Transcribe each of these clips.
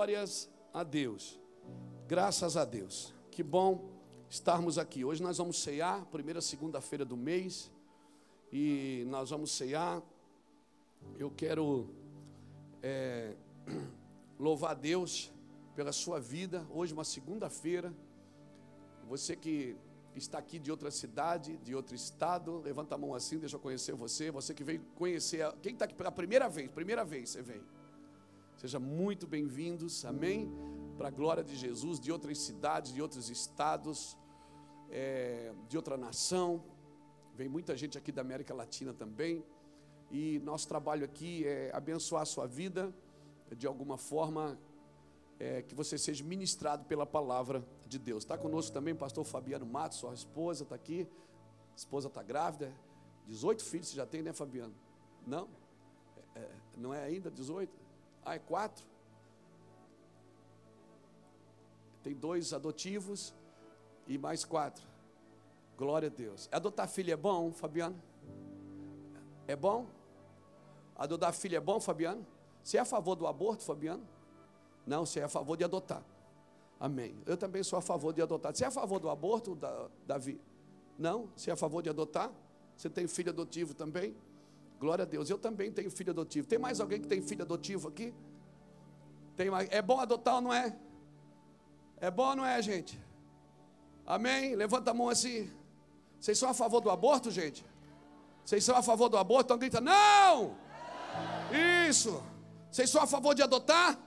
Glórias a Deus. Graças a Deus. Que bom estarmos aqui. Hoje nós vamos ceiar, primeira segunda-feira do mês. E nós vamos ceiar. Eu quero é, louvar a Deus pela sua vida. Hoje, uma segunda-feira. Você que está aqui de outra cidade, de outro estado, levanta a mão assim, deixa eu conhecer você. Você que veio conhecer, quem está aqui pela primeira vez, primeira vez você vem. Seja muito bem-vindos, amém? Para a glória de Jesus, de outras cidades, de outros estados, é, de outra nação. Vem muita gente aqui da América Latina também. E nosso trabalho aqui é abençoar a sua vida, de alguma forma, é, que você seja ministrado pela palavra de Deus. Está conosco também o pastor Fabiano Matos, sua esposa está aqui. Esposa está grávida. 18 filhos você já tem, né, Fabiano? Não? É, é não é ainda 18? Ah, é quatro? Tem dois adotivos e mais quatro. Glória a Deus. Adotar filho é bom, Fabiano? É bom? Adotar filho é bom, Fabiano? Você é a favor do aborto, Fabiano? Não, você é a favor de adotar. Amém. Eu também sou a favor de adotar. Você é a favor do aborto, Davi? Não? Você é a favor de adotar? Você tem filho adotivo também? Glória a Deus. Eu também tenho filho adotivo. Tem mais alguém que tem filho adotivo aqui? Tem mais. É bom adotar ou não é? É bom ou não é, gente? Amém? Levanta a mão assim. Vocês são a favor do aborto, gente? Vocês são a favor do aborto? Então grita, não! Isso! Vocês são a favor de adotar?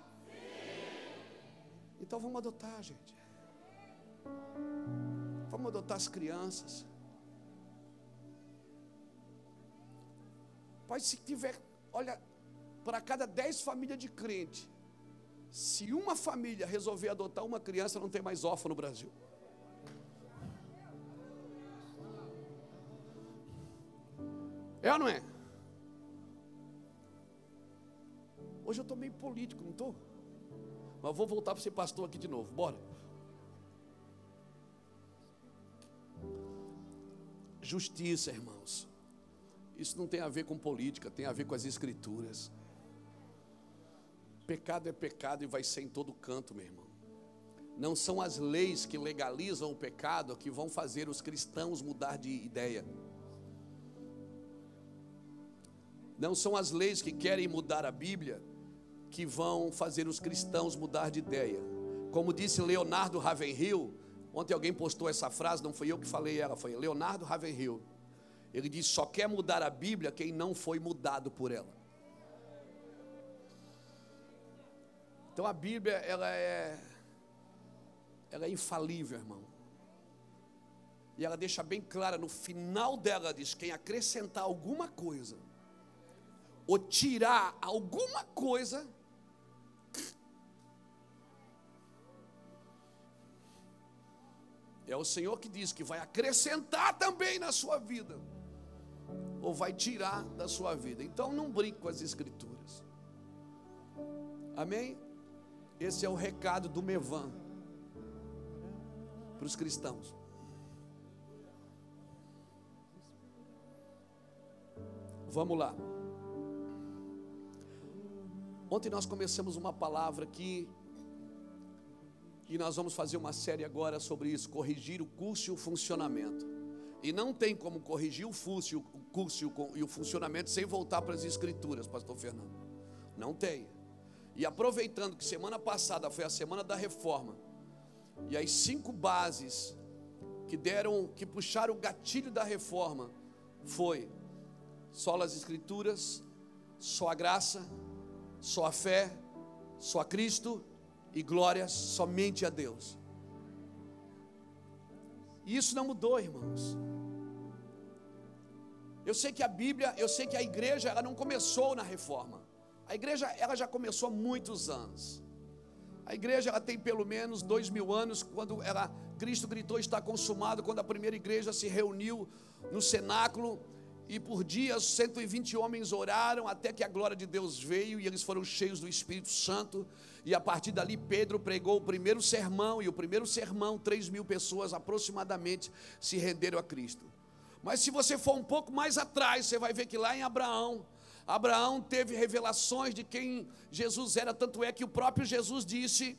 Então vamos adotar, gente. Vamos adotar as crianças. Pai, se tiver, olha, para cada dez famílias de crente, se uma família resolver adotar uma criança, não tem mais órfão no Brasil. É ou não é? Hoje eu estou meio político, não estou? Mas vou voltar para ser pastor aqui de novo. Bora. Justiça, irmãos. Isso não tem a ver com política, tem a ver com as escrituras. Pecado é pecado e vai ser em todo canto, meu irmão. Não são as leis que legalizam o pecado que vão fazer os cristãos mudar de ideia. Não são as leis que querem mudar a Bíblia que vão fazer os cristãos mudar de ideia. Como disse Leonardo Ravenhill, ontem alguém postou essa frase, não foi eu que falei ela, foi Leonardo Ravenhill. Ele disse: só quer mudar a Bíblia quem não foi mudado por ela. Então a Bíblia ela é ela é infalível, irmão. E ela deixa bem clara no final dela diz quem acrescentar alguma coisa ou tirar alguma coisa É o Senhor que diz que vai acrescentar também na sua vida, ou vai tirar da sua vida. Então não brinque com as Escrituras. Amém? Esse é o recado do Mevan para os cristãos. Vamos lá. Ontem nós começamos uma palavra aqui e nós vamos fazer uma série agora sobre isso, corrigir o curso e o funcionamento. E não tem como corrigir o curso, o curso e o funcionamento sem voltar para as escrituras, pastor Fernando. Não tem. E aproveitando que semana passada foi a semana da reforma, e as cinco bases que deram, que puxaram o gatilho da reforma, foi só as escrituras, só a graça, só a fé, só a Cristo e glória somente a Deus. E isso não mudou, irmãos. Eu sei que a Bíblia, eu sei que a igreja, ela não começou na reforma. A igreja, ela já começou há muitos anos. A igreja, ela tem pelo menos dois mil anos, quando ela, Cristo gritou está consumado, quando a primeira igreja se reuniu no cenáculo, e por dias 120 homens oraram até que a glória de Deus veio e eles foram cheios do Espírito Santo. E a partir dali, Pedro pregou o primeiro sermão, e o primeiro sermão, 3 mil pessoas aproximadamente se renderam a Cristo. Mas se você for um pouco mais atrás, você vai ver que lá em Abraão, Abraão teve revelações de quem Jesus era, tanto é que o próprio Jesus disse: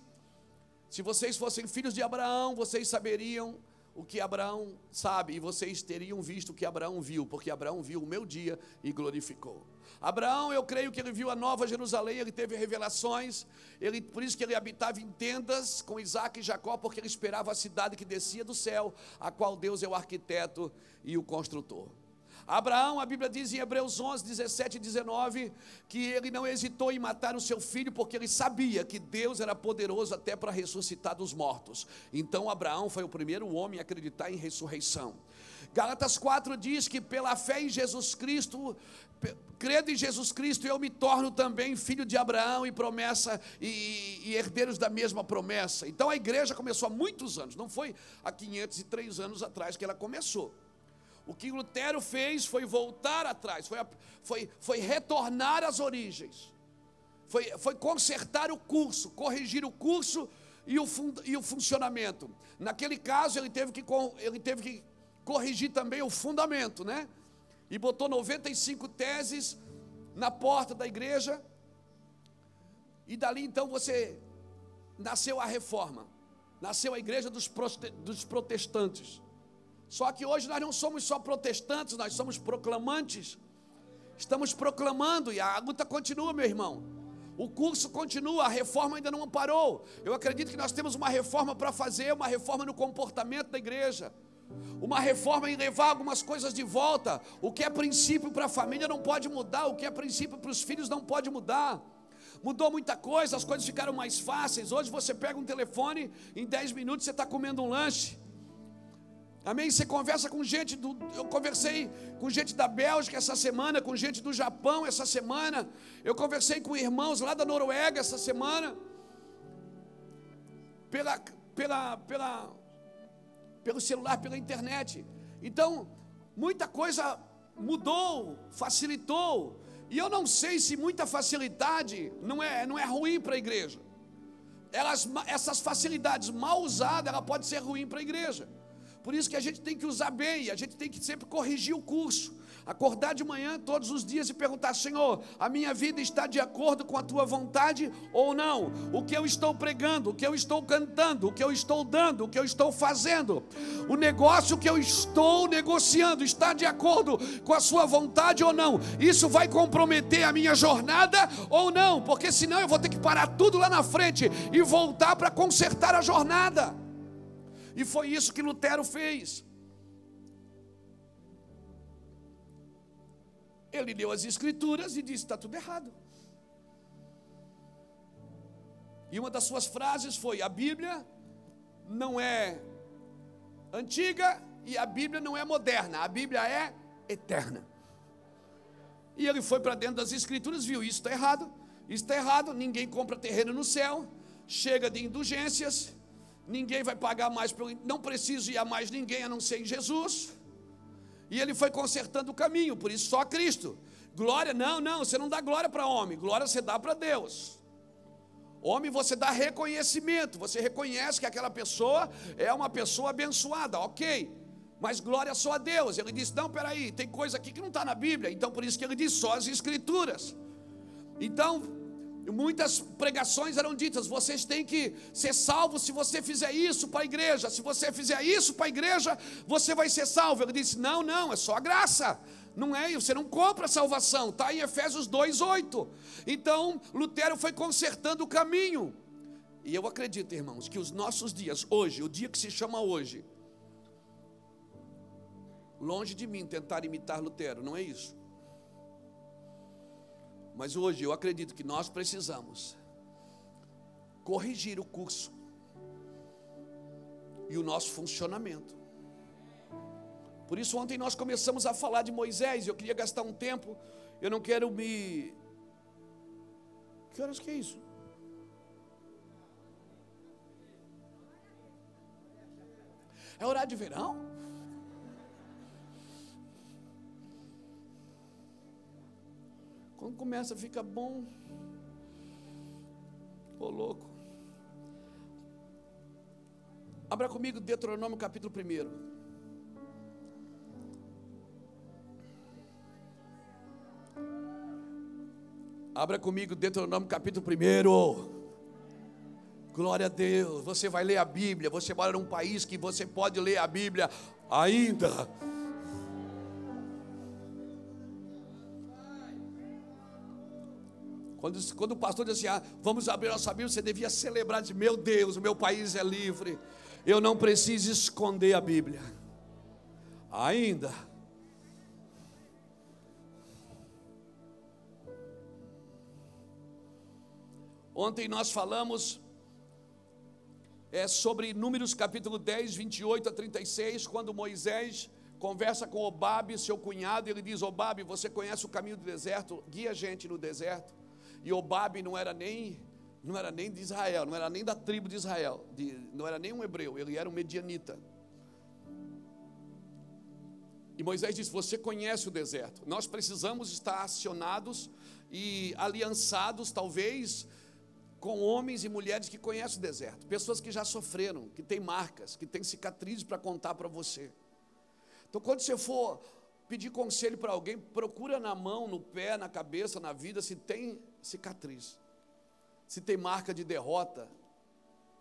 Se vocês fossem filhos de Abraão, vocês saberiam o que Abraão sabe, e vocês teriam visto o que Abraão viu, porque Abraão viu o meu dia e glorificou. Abraão, eu creio que ele viu a nova Jerusalém, ele teve revelações, ele, por isso que ele habitava em tendas com Isaac e Jacó, porque ele esperava a cidade que descia do céu, a qual Deus é o arquiteto e o construtor. Abraão, a Bíblia diz em Hebreus 11, 17 e 19, que ele não hesitou em matar o seu filho, porque ele sabia que Deus era poderoso até para ressuscitar dos mortos. Então, Abraão foi o primeiro homem a acreditar em ressurreição. Galatas 4 diz que pela fé em Jesus Cristo, crendo em Jesus Cristo, eu me torno também filho de Abraão e promessa e, e, herdeiros da mesma promessa. Então a igreja começou há muitos anos, não foi há 503 anos atrás que ela começou. O que Lutero fez foi voltar atrás, foi, foi, foi retornar às origens, foi, foi consertar o curso, corrigir o curso e o, fun, e o funcionamento. Naquele caso, ele teve, que, ele teve que corrigir também o fundamento, né? E botou 95 teses na porta da igreja, e dali então você nasceu a reforma, nasceu a igreja dos, dos protestantes. Só que hoje nós não somos só protestantes, nós somos proclamantes. Estamos proclamando e a luta continua, meu irmão. O curso continua, a reforma ainda não parou. Eu acredito que nós temos uma reforma para fazer, uma reforma no comportamento da igreja. Uma reforma em levar algumas coisas de volta. O que é princípio para a família não pode mudar, o que é princípio para os filhos não pode mudar. Mudou muita coisa, as coisas ficaram mais fáceis. Hoje você pega um telefone, em 10 minutos você está comendo um lanche. Amém? Você conversa com gente do. Eu conversei com gente da Bélgica essa semana, com gente do Japão essa semana. Eu conversei com irmãos lá da Noruega essa semana. Pela, pela, pela, pelo celular, pela internet. Então, muita coisa mudou, facilitou. E eu não sei se muita facilidade não é, não é ruim para a igreja. Elas, essas facilidades mal usadas, ela pode ser ruim para a igreja. Por isso que a gente tem que usar bem, a gente tem que sempre corrigir o curso. Acordar de manhã todos os dias e perguntar: Senhor, a minha vida está de acordo com a tua vontade ou não? O que eu estou pregando, o que eu estou cantando, o que eu estou dando, o que eu estou fazendo, o negócio que eu estou negociando está de acordo com a sua vontade ou não? Isso vai comprometer a minha jornada ou não? Porque senão eu vou ter que parar tudo lá na frente e voltar para consertar a jornada. E foi isso que Lutero fez. Ele leu as Escrituras e disse: está tudo errado. E uma das suas frases foi: a Bíblia não é antiga e a Bíblia não é moderna, a Bíblia é eterna. E ele foi para dentro das Escrituras, viu: isso está errado, isso está errado, ninguém compra terreno no céu, chega de indulgências, ninguém vai pagar mais, pelo, não preciso ir a mais ninguém a não ser em Jesus. E ele foi consertando o caminho, por isso só Cristo. Glória, não, não, você não dá glória para homem, glória você dá para Deus. Homem, você dá reconhecimento, você reconhece que aquela pessoa é uma pessoa abençoada, ok. Mas glória só a Deus. Ele disse: Não, peraí, tem coisa aqui que não está na Bíblia. Então, por isso que ele diz só as Escrituras. Então, Muitas pregações eram ditas: vocês têm que ser salvos se você fizer isso para a igreja. Se você fizer isso para a igreja, você vai ser salvo. Ele disse: não, não, é só a graça. Não é, você não compra a salvação, está em Efésios 2,8. Então, Lutero foi consertando o caminho. E eu acredito, irmãos, que os nossos dias, hoje, o dia que se chama hoje, longe de mim tentar imitar Lutero, não é isso. Mas hoje eu acredito que nós precisamos corrigir o curso e o nosso funcionamento. Por isso, ontem nós começamos a falar de Moisés. Eu queria gastar um tempo. Eu não quero me. Que horas que é isso? É horário de verão? Quando começa, fica bom. Ô louco. Abra comigo Deuteronômio capítulo 1. Abra comigo Deuteronômio capítulo 1. Glória a Deus. Você vai ler a Bíblia. Você mora num país que você pode ler a Bíblia ainda. Quando, quando o pastor disse assim, ah, vamos abrir nossa Bíblia, você devia celebrar, de meu Deus, o meu país é livre. Eu não preciso esconder a Bíblia. Ainda. Ontem nós falamos é, sobre Números capítulo 10, 28 a 36, quando Moisés conversa com Obabe, seu cunhado, e ele diz: Obabe, você conhece o caminho do deserto? Guia a gente no deserto. E Obabe não era nem não era nem de Israel, não era nem da tribo de Israel, de, não era nem um hebreu, ele era um medianita. E Moisés disse: Você conhece o deserto. Nós precisamos estar acionados e aliançados, talvez, com homens e mulheres que conhecem o deserto, pessoas que já sofreram, que têm marcas, que têm cicatrizes para contar para você. Então, quando você for pedir conselho para alguém, procura na mão, no pé, na cabeça, na vida, se tem cicatriz, se tem marca de derrota,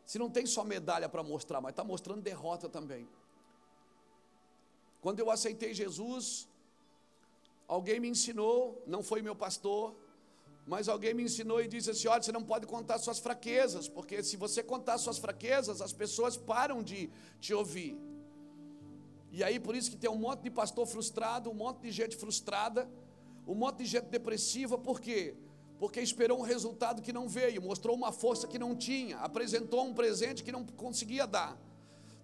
se não tem só medalha para mostrar, mas está mostrando derrota também. Quando eu aceitei Jesus, alguém me ensinou, não foi meu pastor, mas alguém me ensinou e disse assim: olha, você não pode contar suas fraquezas, porque se você contar suas fraquezas, as pessoas param de te ouvir. E aí, por isso que tem um monte de pastor frustrado, um monte de gente frustrada, um monte de gente depressiva, por quê? Porque esperou um resultado que não veio, mostrou uma força que não tinha, apresentou um presente que não conseguia dar,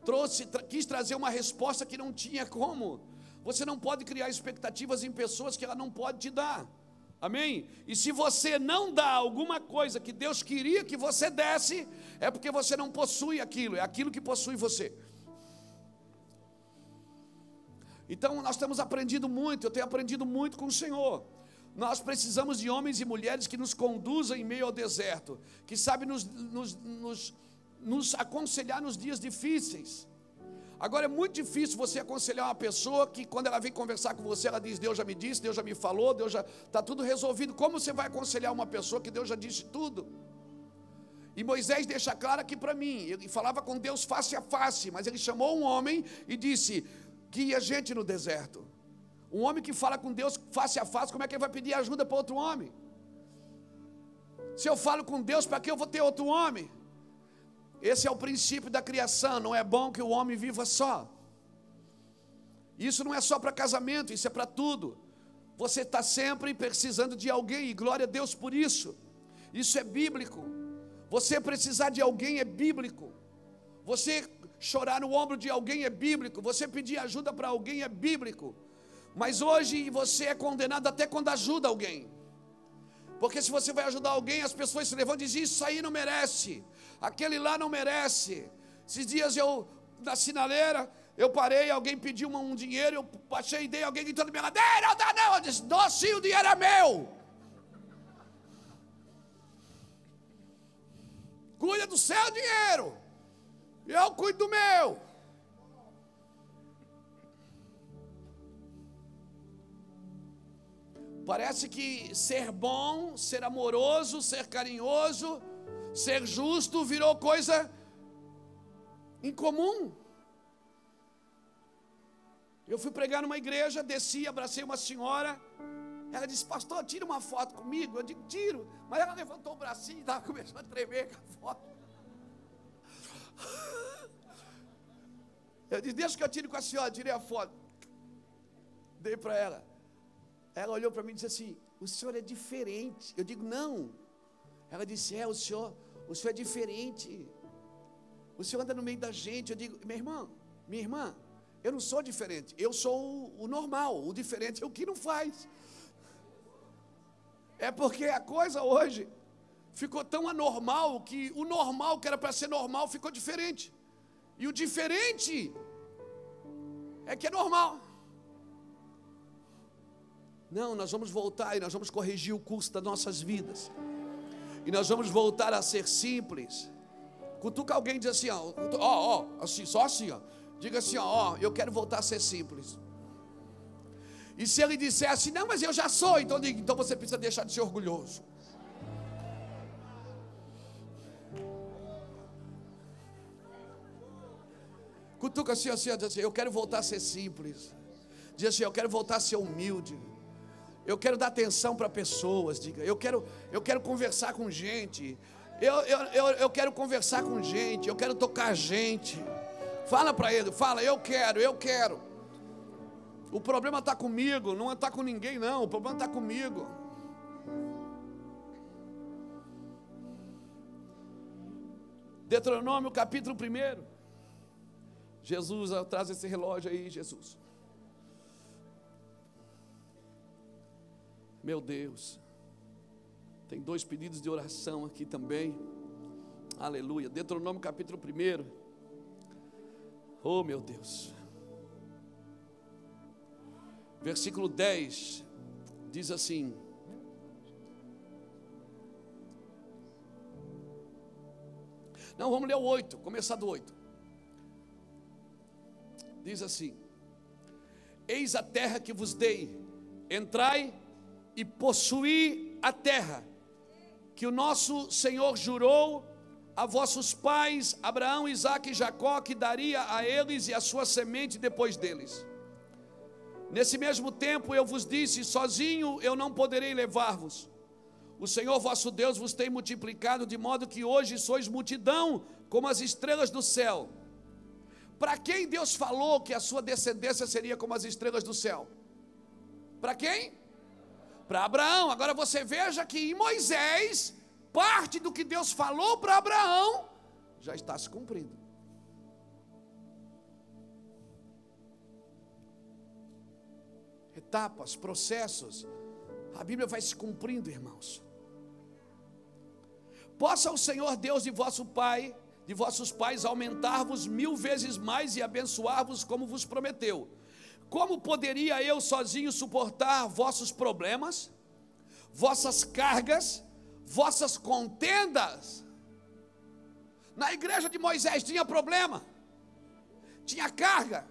trouxe, tra quis trazer uma resposta que não tinha como. Você não pode criar expectativas em pessoas que ela não pode te dar. Amém? E se você não dá alguma coisa que Deus queria que você desse, é porque você não possui aquilo, é aquilo que possui você. Então nós temos aprendido muito, eu tenho aprendido muito com o Senhor. Nós precisamos de homens e mulheres que nos conduzam em meio ao deserto, que sabem nos, nos, nos, nos aconselhar nos dias difíceis. Agora é muito difícil você aconselhar uma pessoa que quando ela vem conversar com você, ela diz: Deus já me disse, Deus já me falou, Deus já está tudo resolvido. Como você vai aconselhar uma pessoa que Deus já disse tudo? E Moisés deixa claro aqui para mim: ele falava com Deus face a face, mas ele chamou um homem e disse: guia gente no deserto. Um homem que fala com Deus face a face, como é que ele vai pedir ajuda para outro homem? Se eu falo com Deus, para que eu vou ter outro homem? Esse é o princípio da criação. Não é bom que o homem viva só. Isso não é só para casamento, isso é para tudo. Você está sempre precisando de alguém, e glória a Deus por isso. Isso é bíblico. Você precisar de alguém é bíblico. Você chorar no ombro de alguém é bíblico. Você pedir ajuda para alguém é bíblico. Mas hoje você é condenado até quando ajuda alguém. Porque se você vai ajudar alguém, as pessoas se levantam e dizem: Isso aí não merece aquele lá não merece. Esses dias eu, na sinaleira, eu parei, alguém pediu um dinheiro, eu baixei e dei, alguém gritando minha ladeira, não dá não, eu disse, dou sim, o dinheiro é meu. Cuida do seu dinheiro, eu cuido do meu. Parece que ser bom, ser amoroso, ser carinhoso, Ser justo virou coisa incomum. Eu fui pregar numa igreja, desci, abracei uma senhora. Ela disse, pastor, tira uma foto comigo. Eu digo, tiro. Mas ela levantou o bracinho e estava começando a tremer com a foto. Eu disse, deixa que eu tire com a senhora, tirei a foto. Dei para ela. Ela olhou para mim e disse assim: O senhor é diferente. Eu digo, não. Ela disse: É, o senhor, o senhor é diferente. O senhor anda no meio da gente. Eu digo, minha irmã, minha irmã, eu não sou diferente. Eu sou o, o normal. O diferente é o que não faz. É porque a coisa hoje ficou tão anormal que o normal que era para ser normal ficou diferente. E o diferente é que é normal. Não, nós vamos voltar e nós vamos corrigir o custo das nossas vidas. E nós vamos voltar a ser simples. Cutuca alguém e diz assim, ó, ó, ó assim, só assim, ó. Diga assim, ó, ó, eu quero voltar a ser simples. E se ele dissesse, assim, não, mas eu já sou, então, então você precisa deixar de ser orgulhoso. Cutuca assim, assim, ó, diz assim, eu quero voltar a ser simples. Diz assim, eu quero voltar a ser humilde. Eu quero dar atenção para pessoas, diga. Eu quero, eu quero conversar com gente. Eu, eu, eu, eu quero conversar com gente. Eu quero tocar gente. Fala para ele, fala, eu quero, eu quero. O problema está comigo, não está com ninguém, não. O problema está comigo. Deuteronômio capítulo 1. Jesus, traz esse relógio aí, Jesus. Meu Deus. Tem dois pedidos de oração aqui também. Aleluia. Deuteronômio capítulo 1. Oh, meu Deus. Versículo 10 diz assim: Não, vamos ler o 8, começar do 8. Diz assim: Eis a terra que vos dei, entrai e possuí a terra, que o nosso Senhor jurou a vossos pais, Abraão, Isaque e Jacó, que daria a eles e a sua semente depois deles. Nesse mesmo tempo eu vos disse: sozinho eu não poderei levar-vos. O Senhor vosso Deus vos tem multiplicado, de modo que hoje sois multidão, como as estrelas do céu. Para quem Deus falou que a sua descendência seria como as estrelas do céu? Para quem? Para Abraão. Agora você veja que em Moisés, parte do que Deus falou para Abraão já está se cumprindo. Etapas, processos, a Bíblia vai se cumprindo, irmãos. Possa o Senhor Deus de vosso Pai, de vossos pais, aumentar-vos mil vezes mais e abençoar-vos como vos prometeu. Como poderia eu sozinho suportar vossos problemas, vossas cargas, vossas contendas? Na igreja de Moisés tinha problema, tinha carga,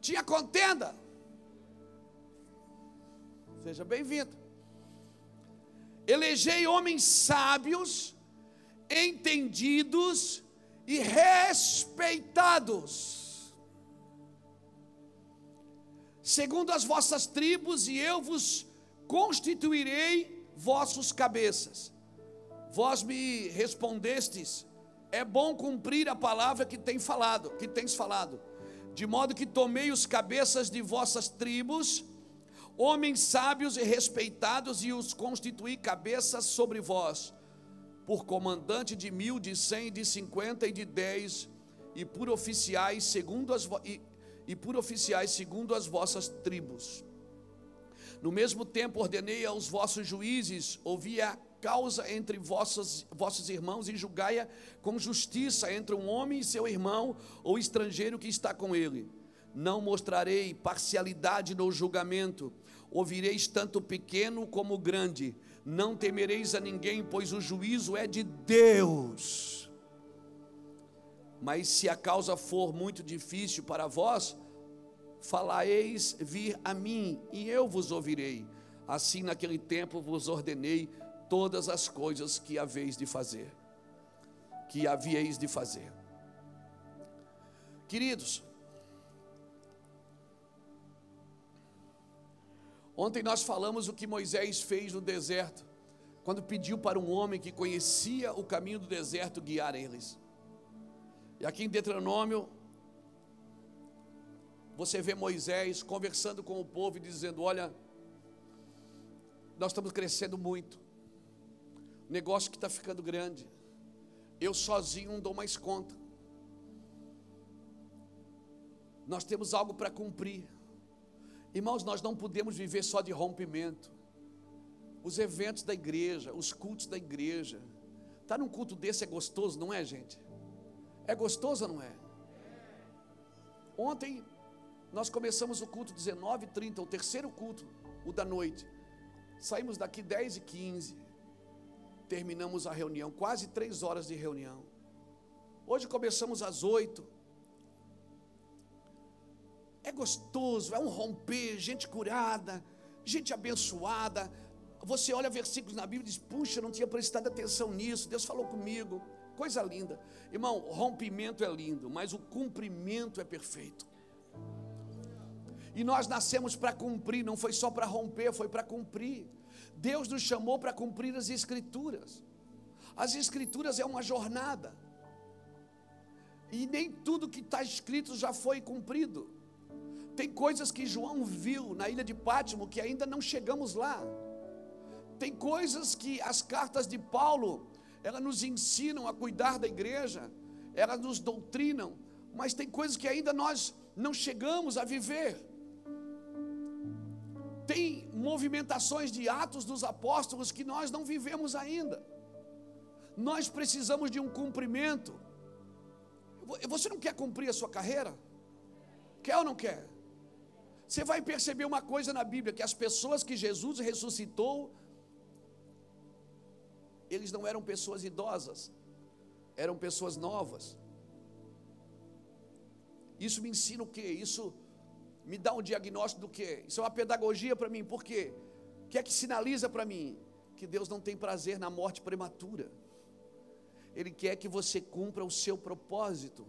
tinha contenda. Seja bem-vindo. Elegei homens sábios, entendidos e respeitados, segundo as vossas tribos, e eu vos constituirei vossos cabeças. Vós me respondestes: é bom cumprir a palavra que tem falado, que tens falado, de modo que tomei os cabeças de vossas tribos, homens sábios e respeitados, e os constituí cabeças sobre vós por comandante de mil, de cem, de cinquenta e de dez, e por oficiais segundo as e, e por oficiais segundo as vossas tribos. No mesmo tempo ordenei aos vossos juízes, ouvi a causa entre vossos, vossos irmãos e julgai-a com justiça entre um homem e seu irmão ou estrangeiro que está com ele. Não mostrarei parcialidade no julgamento, ouvireis tanto pequeno como grande não temereis a ninguém, pois o juízo é de Deus. Mas se a causa for muito difícil para vós, falareis vir a mim, e eu vos ouvirei. Assim naquele tempo vos ordenei todas as coisas que haveis de fazer, que havieis de fazer. Queridos, Ontem nós falamos o que Moisés fez no deserto, quando pediu para um homem que conhecia o caminho do deserto guiar eles. E aqui em Deuteronômio, você vê Moisés conversando com o povo e dizendo: Olha, nós estamos crescendo muito, o negócio que está ficando grande, eu sozinho não dou mais conta, nós temos algo para cumprir. Irmãos, nós não podemos viver só de rompimento. Os eventos da igreja, os cultos da igreja. Estar tá num culto desse é gostoso, não é, gente? É gostoso ou não é? Ontem nós começamos o culto 19h30, o terceiro culto, o da noite. Saímos daqui 10 e 15 Terminamos a reunião, quase três horas de reunião. Hoje começamos às 8 é gostoso, é um romper, gente curada, gente abençoada. Você olha versículos na Bíblia e diz: Puxa, não tinha prestado atenção nisso, Deus falou comigo. Coisa linda. Irmão, rompimento é lindo, mas o cumprimento é perfeito. E nós nascemos para cumprir, não foi só para romper, foi para cumprir. Deus nos chamou para cumprir as Escrituras. As Escrituras é uma jornada. E nem tudo que está escrito já foi cumprido. Tem coisas que João viu na ilha de Pátimo que ainda não chegamos lá. Tem coisas que as cartas de Paulo, elas nos ensinam a cuidar da igreja, elas nos doutrinam, mas tem coisas que ainda nós não chegamos a viver. Tem movimentações de atos dos apóstolos que nós não vivemos ainda. Nós precisamos de um cumprimento. Você não quer cumprir a sua carreira? Quer ou não quer? Você vai perceber uma coisa na Bíblia: que as pessoas que Jesus ressuscitou, eles não eram pessoas idosas, eram pessoas novas. Isso me ensina o quê? Isso me dá um diagnóstico do quê? Isso é uma pedagogia para mim, por quê? O que é que sinaliza para mim? Que Deus não tem prazer na morte prematura. Ele quer que você cumpra o seu propósito.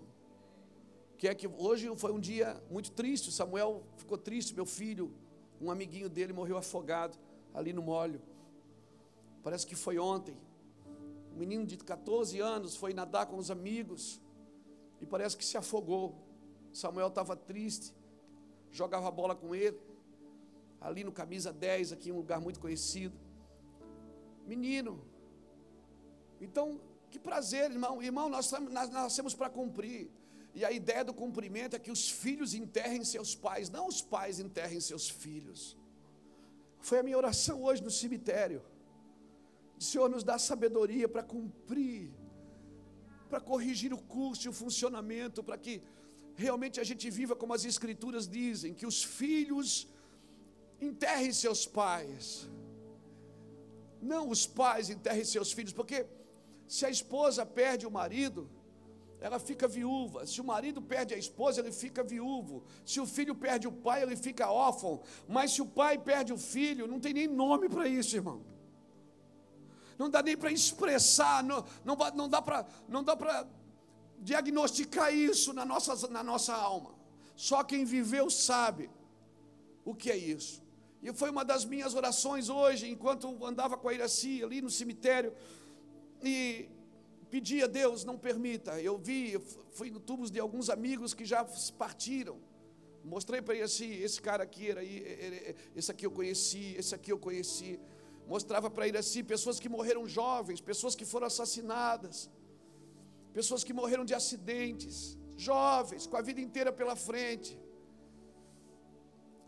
Quer que hoje foi um dia muito triste. Samuel ficou triste, meu filho, um amiguinho dele morreu afogado ali no molho. Parece que foi ontem. Um menino de 14 anos foi nadar com os amigos e parece que se afogou. Samuel estava triste, jogava bola com ele, ali no camisa 10, aqui em um lugar muito conhecido. Menino. Então, que prazer, irmão. Irmão, nós, nascemos para cumprir. E a ideia do cumprimento é que os filhos enterrem seus pais, não os pais enterrem seus filhos. Foi a minha oração hoje no cemitério. Senhor nos dá sabedoria para cumprir, para corrigir o curso e o funcionamento, para que realmente a gente viva como as Escrituras dizem: que os filhos enterrem seus pais. Não os pais enterrem seus filhos, porque se a esposa perde o marido, ela fica viúva. Se o marido perde a esposa, ele fica viúvo. Se o filho perde o pai, ele fica órfão. Mas se o pai perde o filho, não tem nem nome para isso, irmão. Não dá nem para expressar, não, não, não dá para diagnosticar isso na nossa, na nossa alma. Só quem viveu sabe o que é isso. E foi uma das minhas orações hoje, enquanto andava com a Iraci ali no cemitério e pedi a Deus, não permita. Eu vi, fui no tubos de alguns amigos que já partiram. Mostrei para ele assim, esse cara aqui era aí, esse aqui eu conheci, esse aqui eu conheci. Mostrava para assim, pessoas que morreram jovens, pessoas que foram assassinadas, pessoas que morreram de acidentes, jovens, com a vida inteira pela frente.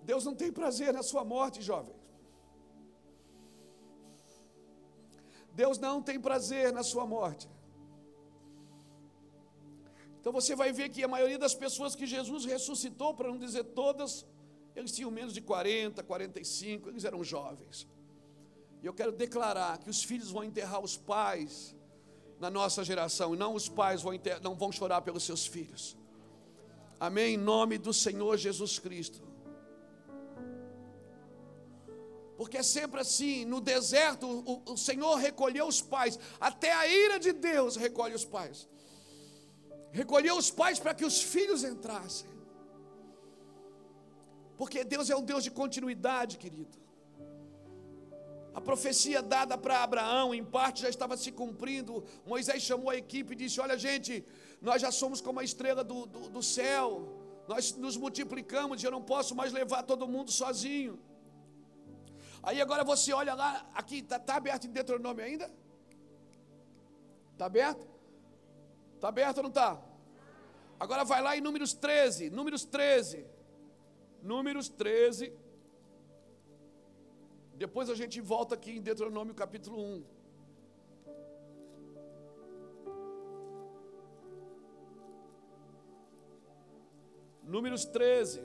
Deus não tem prazer na sua morte, jovem. Deus não tem prazer na sua morte. Então você vai ver que a maioria das pessoas que Jesus ressuscitou, para não dizer todas, eles tinham menos de 40, 45, eles eram jovens. E eu quero declarar que os filhos vão enterrar os pais na nossa geração, e não os pais vão enterrar, não vão chorar pelos seus filhos. Amém? Em nome do Senhor Jesus Cristo. Porque é sempre assim, no deserto o, o Senhor recolheu os pais, até a ira de Deus recolhe os pais. Recolheu os pais para que os filhos entrassem. Porque Deus é um Deus de continuidade, querido. A profecia dada para Abraão, em parte, já estava se cumprindo. Moisés chamou a equipe e disse: Olha, gente, nós já somos como a estrela do, do, do céu, nós nos multiplicamos eu não posso mais levar todo mundo sozinho. Aí agora você olha lá, aqui, está tá aberto em Deuteronômio ainda? Está aberto? Está aberto ou não está? Agora vai lá em Números 13, Números 13. Números 13. Depois a gente volta aqui em Deuteronômio capítulo 1. Números 13.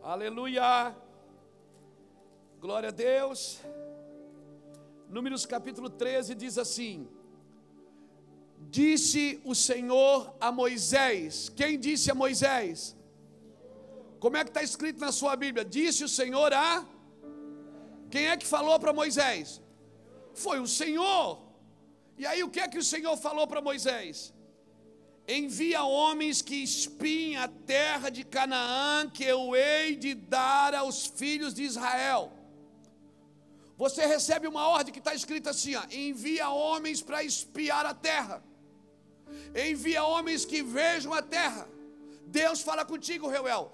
Aleluia. Glória a Deus. Números capítulo 13 diz assim: Disse o Senhor a Moisés. Quem disse a Moisés? Como é que está escrito na sua Bíblia? Disse o Senhor a. Quem é que falou para Moisés? Foi o Senhor. E aí o que é que o Senhor falou para Moisés? Envia homens que espiem a terra de Canaã, que eu hei de dar aos filhos de Israel. Você recebe uma ordem que está escrita assim: ó, envia homens para espiar a terra, envia homens que vejam a terra. Deus fala contigo, Reuel.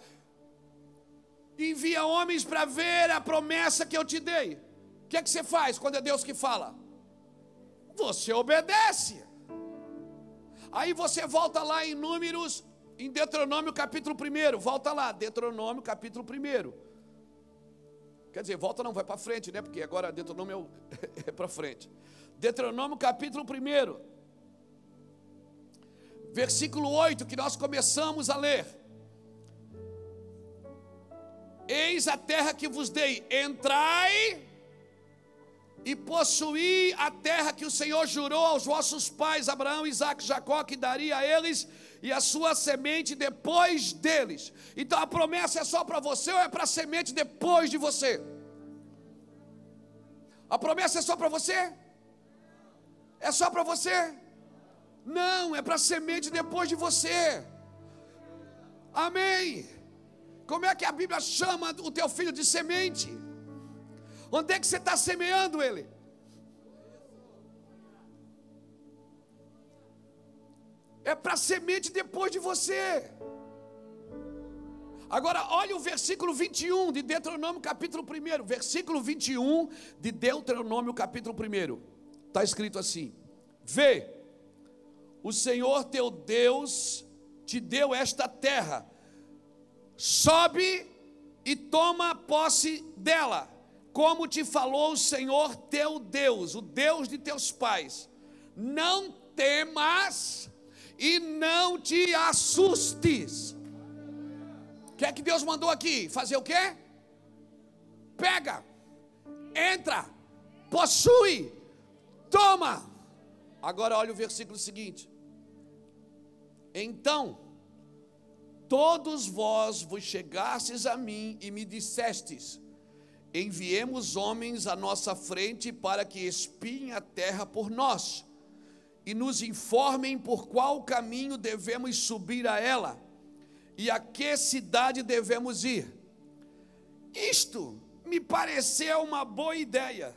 Envia homens para ver a promessa que eu te dei. O que é que você faz quando é Deus que fala? Você obedece. Aí você volta lá em Números, em Deuteronômio capítulo 1. Volta lá, Deuteronômio capítulo 1. Quer dizer, volta não, vai para frente, né? Porque agora Deuteronômio é, é para frente. Deuteronômio capítulo 1. Versículo 8, que nós começamos a ler. Eis a terra que vos dei, entrai e possuir a terra que o Senhor jurou aos vossos pais, Abraão, Isaac e Jacó, que daria a eles e a sua semente depois deles. Então a promessa é só para você ou é para a semente depois de você? A promessa é só para você? É só para você? Não, é para a semente depois de você. Amém. Como é que a Bíblia chama o teu filho de semente? Onde é que você está semeando ele? É para semente depois de você. Agora, olha o versículo 21 de Deuteronômio, capítulo 1. Versículo 21 de Deuteronômio, capítulo 1. Está escrito assim: Vê, o Senhor teu Deus te deu esta terra, sobe e toma posse dela como te falou o Senhor teu Deus, o Deus de teus pais. Não temas e não te assustes. O que é que Deus mandou aqui? Fazer o quê? Pega, entra, possui, toma. Agora olha o versículo seguinte. Então, todos vós vos chegastes a mim e me dissestes: enviemos homens à nossa frente para que espiem a terra por nós e nos informem por qual caminho devemos subir a ela e a que cidade devemos ir. Isto me pareceu uma boa ideia,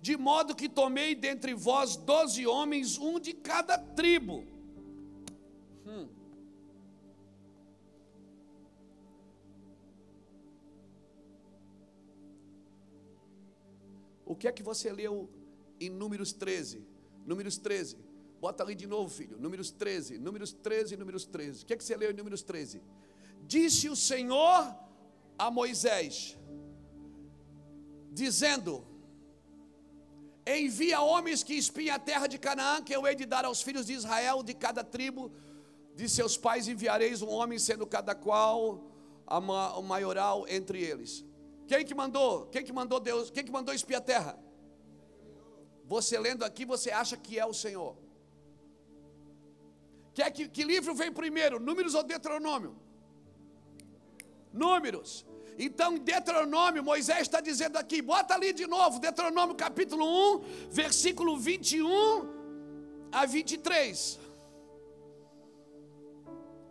de modo que tomei dentre vós doze homens, um de cada tribo. Que é que você leu em Números 13? Números 13. Bota ali de novo, filho. Números 13. Números 13, Números 13. O que é que você leu em Números 13? Disse o Senhor a Moisés, dizendo: Envia homens que espiem a terra de Canaã, que eu hei de dar aos filhos de Israel, de cada tribo de seus pais enviareis um homem, sendo cada qual o maioral entre eles. Quem que mandou? Quem que mandou Deus? Quem que mandou espiar a terra? Você lendo aqui, você acha que é o Senhor. Que, que, que livro vem primeiro? Números ou Deuteronômio? Números. Então, em Deuteronômio, Moisés está dizendo aqui, bota ali de novo, Deuteronômio capítulo 1, versículo 21 a 23.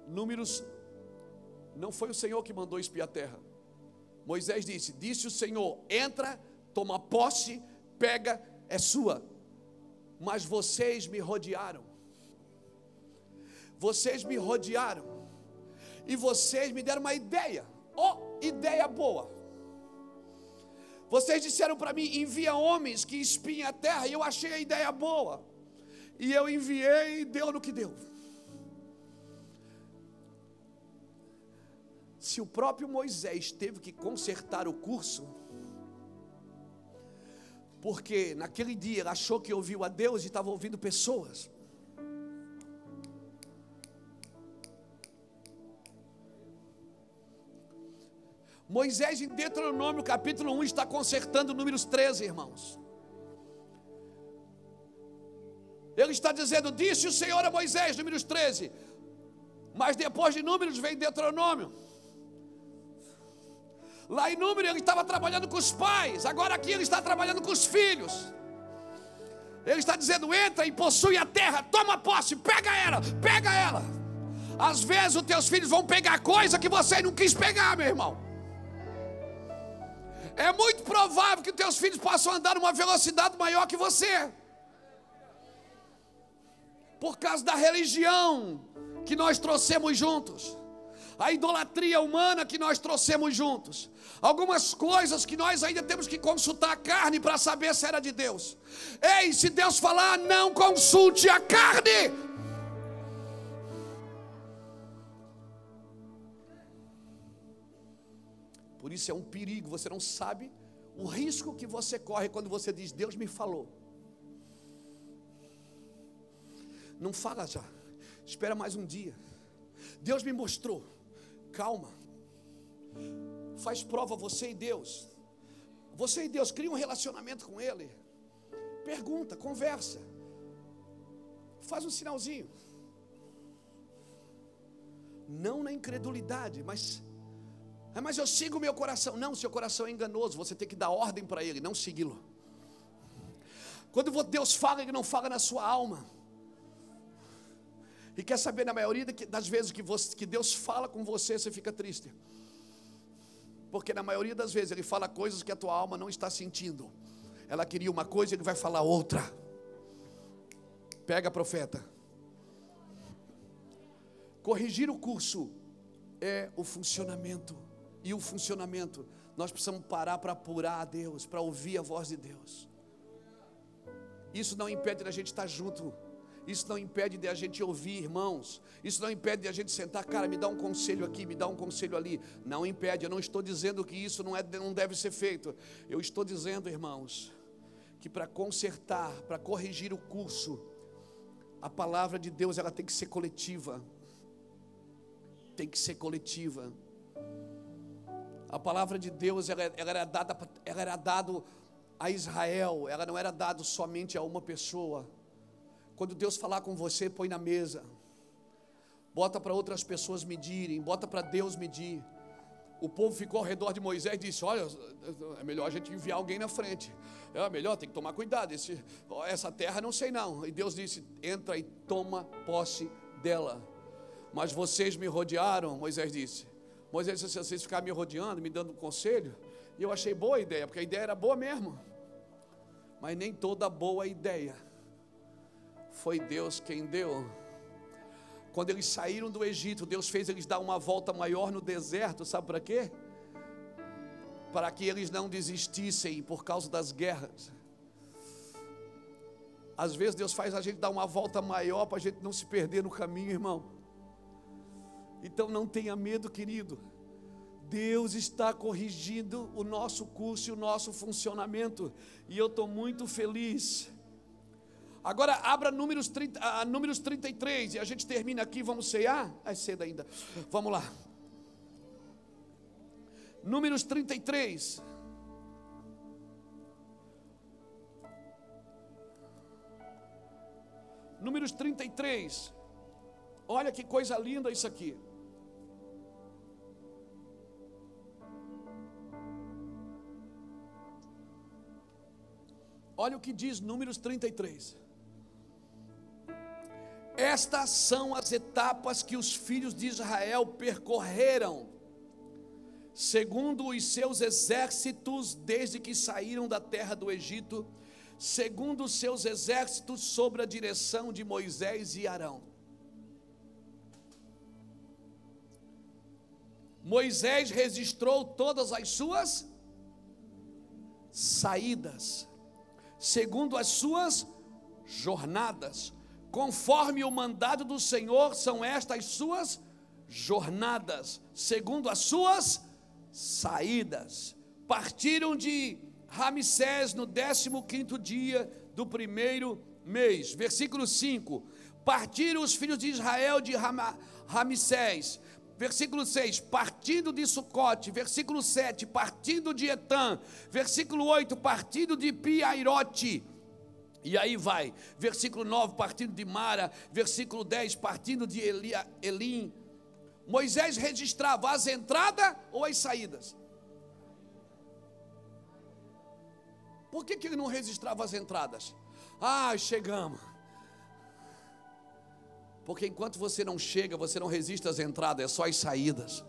Números, não foi o Senhor que mandou espiar a terra. Moisés disse: Disse o Senhor: entra, toma posse, pega, é sua. Mas vocês me rodearam. Vocês me rodearam. E vocês me deram uma ideia. Oh, ideia boa. Vocês disseram para mim: envia homens que espiem a terra. E eu achei a ideia boa. E eu enviei e deu no que deu. Se o próprio Moisés teve que consertar o curso, porque naquele dia ele achou que ouviu a Deus e estava ouvindo pessoas. Moisés, em Deuteronômio capítulo 1, está consertando números 13, irmãos. Ele está dizendo: Disse o Senhor a Moisés, números 13. Mas depois de números vem Deuteronômio. Lá em Número ele estava trabalhando com os pais, agora aqui ele está trabalhando com os filhos. Ele está dizendo: entra e possui a terra, toma posse, pega ela, pega ela. Às vezes os teus filhos vão pegar coisa que você não quis pegar, meu irmão. É muito provável que teus filhos possam andar numa velocidade maior que você. Por causa da religião que nós trouxemos juntos a idolatria humana que nós trouxemos juntos, algumas coisas que nós ainda temos que consultar a carne para saber se era de Deus. Ei, se Deus falar, não consulte a carne. Por isso é um perigo, você não sabe o risco que você corre quando você diz: Deus me falou. Não fala já, espera mais um dia. Deus me mostrou calma. Faz prova você e Deus. Você e Deus cria um relacionamento com Ele. Pergunta, conversa. Faz um sinalzinho. Não na incredulidade, mas é, mas eu sigo meu coração. Não, seu coração é enganoso. Você tem que dar ordem para ele, não segui-lo. Quando Deus fala, Ele não fala na sua alma. E quer saber, na maioria das vezes que, você, que Deus fala com você, você fica triste. Porque na maioria das vezes Ele fala coisas que a tua alma não está sentindo. Ela queria uma coisa, Ele vai falar outra. Pega, profeta. Corrigir o curso é o funcionamento. E o funcionamento, nós precisamos parar para apurar a Deus, para ouvir a voz de Deus. Isso não impede a gente estar junto isso não impede de a gente ouvir, irmãos. Isso não impede de a gente sentar, cara, me dá um conselho aqui, me dá um conselho ali. Não impede. Eu não estou dizendo que isso não, é, não deve ser feito. Eu estou dizendo, irmãos, que para consertar, para corrigir o curso, a palavra de Deus ela tem que ser coletiva. Tem que ser coletiva. A palavra de Deus ela, ela era dada, ela era dado a Israel. Ela não era dado somente a uma pessoa quando Deus falar com você, põe na mesa. Bota para outras pessoas medirem, bota para Deus medir. O povo ficou ao redor de Moisés e disse: Olha, é melhor a gente enviar alguém na frente. É melhor, tem que tomar cuidado. Esse, essa terra não sei não. E Deus disse: Entra e toma posse dela. Mas vocês me rodearam, Moisés disse. Moisés disse: Vocês ficaram me rodeando, me dando conselho. E eu achei boa a ideia, porque a ideia era boa mesmo. Mas nem toda boa ideia foi Deus quem deu. Quando eles saíram do Egito, Deus fez eles dar uma volta maior no deserto, sabe para quê? Para que eles não desistissem por causa das guerras. Às vezes Deus faz a gente dar uma volta maior para a gente não se perder no caminho, irmão. Então não tenha medo, querido. Deus está corrigindo o nosso curso e o nosso funcionamento. E eu estou muito feliz Agora abra números, 30, uh, números 33 e a gente termina aqui, vamos cear? É cedo ainda. Vamos lá. Números 33. Números 33. Olha que coisa linda isso aqui. Olha o que diz Números 33. Estas são as etapas que os filhos de Israel percorreram, segundo os seus exércitos, desde que saíram da terra do Egito, segundo os seus exércitos, sob a direção de Moisés e Arão. Moisés registrou todas as suas saídas, segundo as suas jornadas, Conforme o mandado do Senhor, são estas suas jornadas, segundo as suas saídas. Partiram de Ramsés no 15 dia do primeiro mês. Versículo 5. Partiram os filhos de Israel de Ramsés. Versículo 6, partindo de Sucote. Versículo 7, partindo de Etã. Versículo 8, partindo de Piairote e aí vai, versículo 9, partindo de Mara, versículo 10, partindo de Elia, Elim. Moisés registrava as entradas ou as saídas? Por que, que ele não registrava as entradas? Ah, chegamos. Porque enquanto você não chega, você não resiste às entradas, é só as saídas.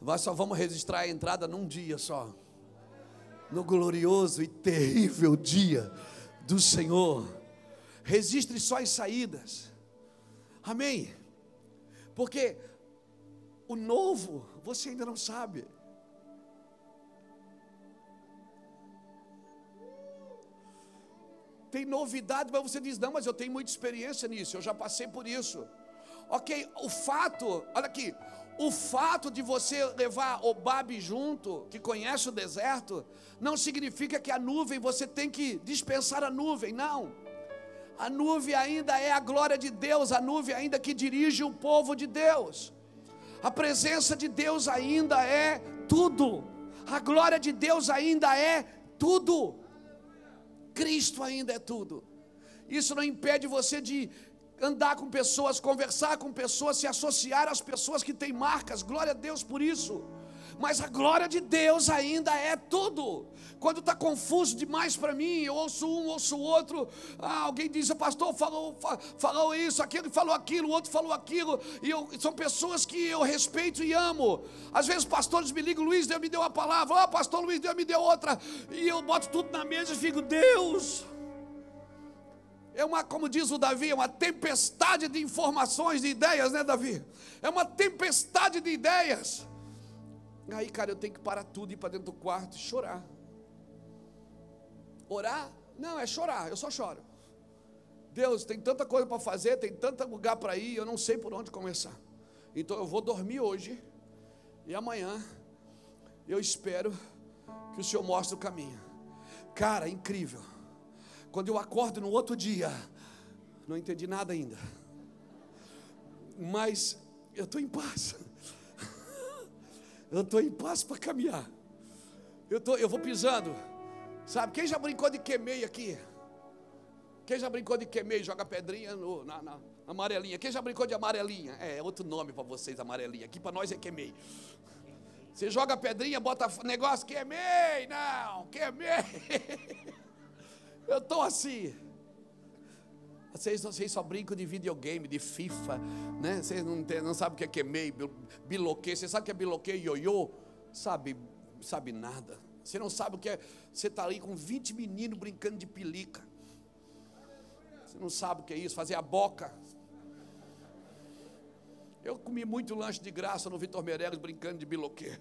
Nós só vamos registrar a entrada num dia só. No glorioso e terrível dia do Senhor. Registre só as saídas. Amém? Porque o novo você ainda não sabe. Tem novidade, mas você diz: não, mas eu tenho muita experiência nisso, eu já passei por isso. Ok, o fato, olha aqui, o fato de você levar o Babe junto, que conhece o deserto, não significa que a nuvem você tem que dispensar a nuvem, não. A nuvem ainda é a glória de Deus, a nuvem ainda que dirige o povo de Deus. A presença de Deus ainda é tudo. A glória de Deus ainda é tudo. Cristo ainda é tudo. Isso não impede você de andar com pessoas, conversar com pessoas, se associar às pessoas que têm marcas. Glória a Deus por isso. Mas a glória de Deus ainda é tudo. Quando está confuso demais para mim, eu ouço um, ouço o outro. Ah, alguém diz, o pastor falou, falou isso, aquele falou aquilo, o outro falou aquilo. E eu, são pessoas que eu respeito e amo. Às vezes pastores me ligam, Luiz, Deus me deu uma palavra. Ah, pastor Luiz, Deus me deu outra. E eu boto tudo na mesa e fico, Deus é uma, como diz o Davi, é uma tempestade de informações, de ideias, né, Davi? É uma tempestade de ideias. Aí, cara, eu tenho que parar tudo, ir para dentro do quarto e chorar. Orar? Não, é chorar, eu só choro. Deus, tem tanta coisa para fazer, tem tanto lugar para ir, eu não sei por onde começar. Então eu vou dormir hoje e amanhã eu espero que o Senhor mostre o caminho. Cara, incrível. Quando eu acordo no outro dia, não entendi nada ainda. Mas eu estou em paz. Eu estou em paz para caminhar. Eu, tô, eu vou pisando. Sabe, quem já brincou de queimei aqui? Quem já brincou de queimei, joga pedrinha no, na, na, amarelinha? Quem já brincou de amarelinha? É, é outro nome para vocês, amarelinha. Aqui para nós é queimei. Você joga pedrinha, bota negócio, queimei, não, queimei. Eu estou assim. Vocês, vocês só brincam de videogame, de FIFA, né? Vocês não, tem, não sabem o que é queimei, biloquei. Você sabe o que é biloquei, ioiô? Sabe, sabe nada. Você não sabe o que é. Você está ali com 20 meninos brincando de pelica. Você não sabe o que é isso, fazer a boca. Eu comi muito lanche de graça no Vitor Meirelles brincando de biloquê.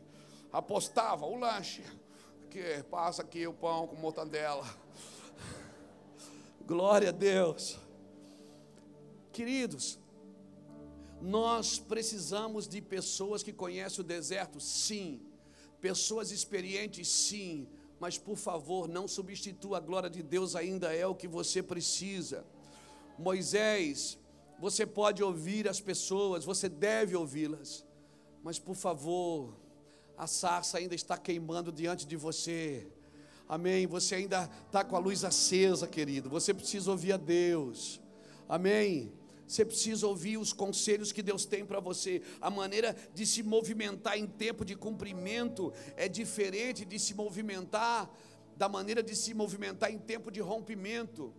Apostava o lanche. Que passa aqui o pão com mortandela. Glória a Deus. Queridos, nós precisamos de pessoas que conhecem o deserto, sim. Pessoas experientes, sim. Mas por favor, não substitua a glória de Deus, ainda é o que você precisa. Moisés, você pode ouvir as pessoas, você deve ouvi-las, mas por favor, a sarça ainda está queimando diante de você. Amém. Você ainda está com a luz acesa, querido. Você precisa ouvir a Deus. Amém. Você precisa ouvir os conselhos que Deus tem para você. A maneira de se movimentar em tempo de cumprimento é diferente de se movimentar da maneira de se movimentar em tempo de rompimento.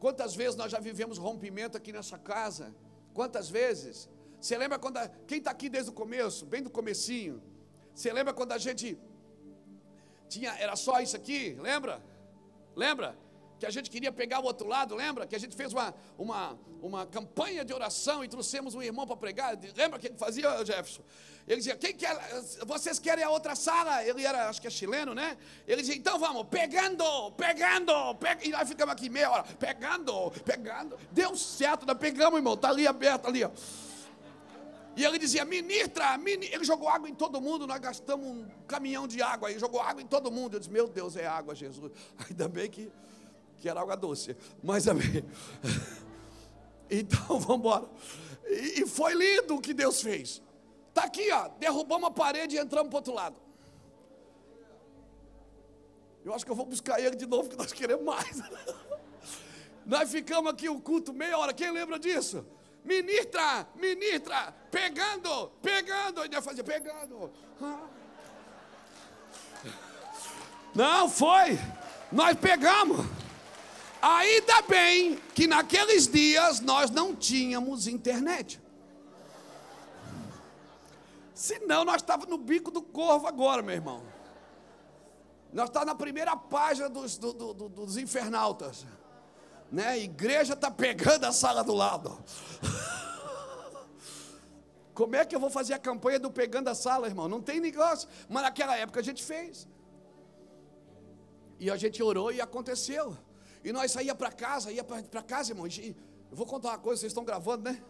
Quantas vezes nós já vivemos rompimento aqui nessa casa? Quantas vezes? Você lembra quando a, quem está aqui desde o começo, bem do comecinho? Você lembra quando a gente tinha, era só isso aqui, lembra? Lembra? Que a gente queria pegar o outro lado, lembra? Que a gente fez uma, uma, uma campanha de oração e trouxemos um irmão para pregar. Lembra que ele fazia, Jefferson? Ele dizia: Quem quer, vocês querem a outra sala? Ele era, acho que é chileno, né? Ele dizia: Então vamos, pegando, pegando, pegando. E nós ficamos aqui meia hora, pegando, pegando. Deu certo, nós pegamos, irmão, está ali aberto, ali, ó. E ele dizia: ministra, ministra. Ele jogou água em todo mundo. Nós gastamos um caminhão de água. Ele jogou água em todo mundo. Eu disse: Meu Deus, é água, Jesus. Ainda bem que, que era água doce. Mas amém. Então vamos embora. E, e foi lindo o que Deus fez. Está aqui, ó. Derrubamos a parede e entramos para o outro lado. Eu acho que eu vou buscar ele de novo, que nós queremos mais. nós ficamos aqui o culto meia hora. Quem lembra disso? Ministra, ministra, pegando, pegando, ainda fazia pegando. Não foi. Nós pegamos. Ainda bem que naqueles dias nós não tínhamos internet. Senão nós estávamos no bico do corvo agora, meu irmão. Nós estávamos na primeira página dos, do, do, dos infernautas. Né? A igreja está pegando a sala do lado. Como é que eu vou fazer a campanha do pegando a sala, irmão? Não tem negócio. Mas naquela época a gente fez. E a gente orou e aconteceu. E nós saía para casa, ia para casa, irmão. E eu vou contar uma coisa, vocês estão gravando, né?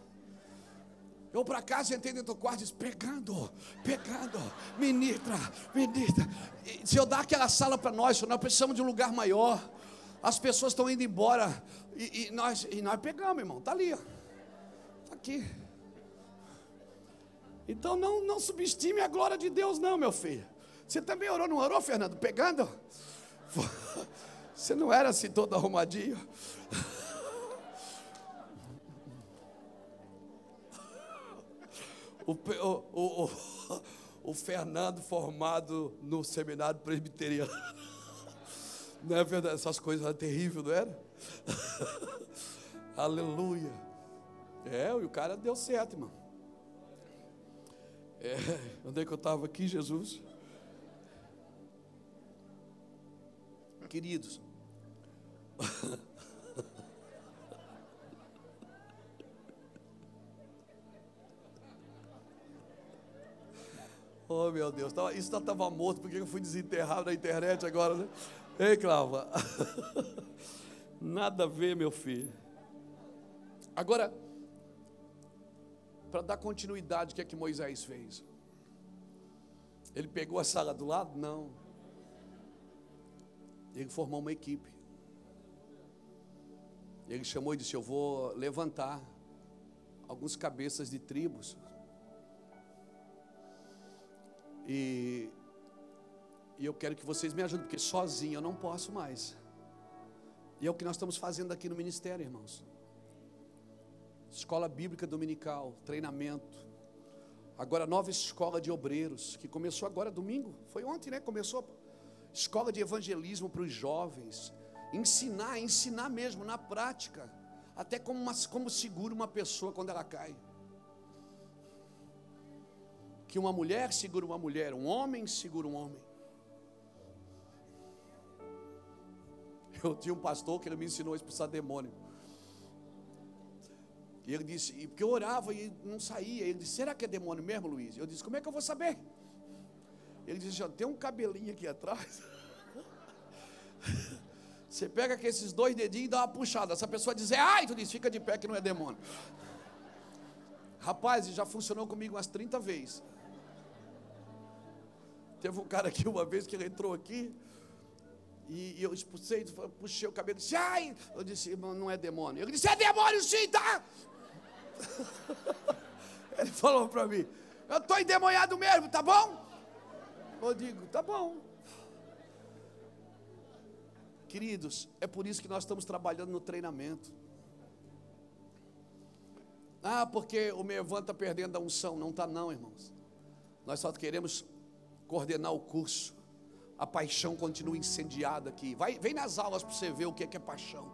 Eu para casa entrei dentro do quarto e disse, pegando, pegando, ministra, ministra. E se eu dar aquela sala para nós, nós precisamos de um lugar maior. As pessoas estão indo embora. E, e, nós, e nós pegamos, irmão. Está ali. Está aqui. Então não, não subestime a glória de Deus, não, meu filho. Você também orou, não orou, Fernando? Pegando? Você não era assim todo arrumadinho? O, o, o, o, Fernando formado no seminário presbiteriano. Não é verdade? Essas coisas eram terríveis, não era? Aleluia. É, e o cara deu certo, irmão. É, onde é que eu estava aqui, Jesus? queridos. oh meu Deus, isso estava morto, porque eu fui desenterrado na internet agora, né? Ei, Clava. Nada a ver, meu filho. Agora, para dar continuidade, o que é que Moisés fez? Ele pegou a sala do lado? Não. Ele formou uma equipe. Ele chamou e disse: Eu vou levantar alguns cabeças de tribos. E, e eu quero que vocês me ajudem, porque sozinho eu não posso mais. E é o que nós estamos fazendo aqui no ministério, irmãos. Escola Bíblica Dominical, treinamento. Agora, nova escola de obreiros, que começou agora domingo. Foi ontem, né? Começou escola de evangelismo para os jovens, ensinar, ensinar mesmo na prática, até como, uma, como segura uma pessoa quando ela cai. Que uma mulher segura uma mulher, um homem segura um homem. Eu tinha um pastor que ele me ensinou a expulsar demônio. E ele disse, porque eu orava e não saía. Ele disse, será que é demônio mesmo, Luiz? Eu disse, como é que eu vou saber? Ele disse: tem um cabelinho aqui atrás. Você pega com esses dois dedinhos e dá uma puxada. Essa pessoa diz, ai, tu diz, fica de pé que não é demônio. Rapaz, já funcionou comigo umas 30 vezes. Teve um cara aqui uma vez que ele entrou aqui. E eu expulsei, puxei o cabelo, disse, ai, eu disse, irmão, não é demônio. Ele disse, é demônio sim, tá? Ele falou para mim, eu estou endemoniado mesmo, tá bom? Eu digo, tá bom. Queridos, é por isso que nós estamos trabalhando no treinamento. Ah, porque o meu Evan está perdendo a unção. Não está, não, irmãos. Nós só queremos coordenar o curso. A paixão continua incendiada aqui. Vai, vem nas aulas para você ver o que é, que é paixão.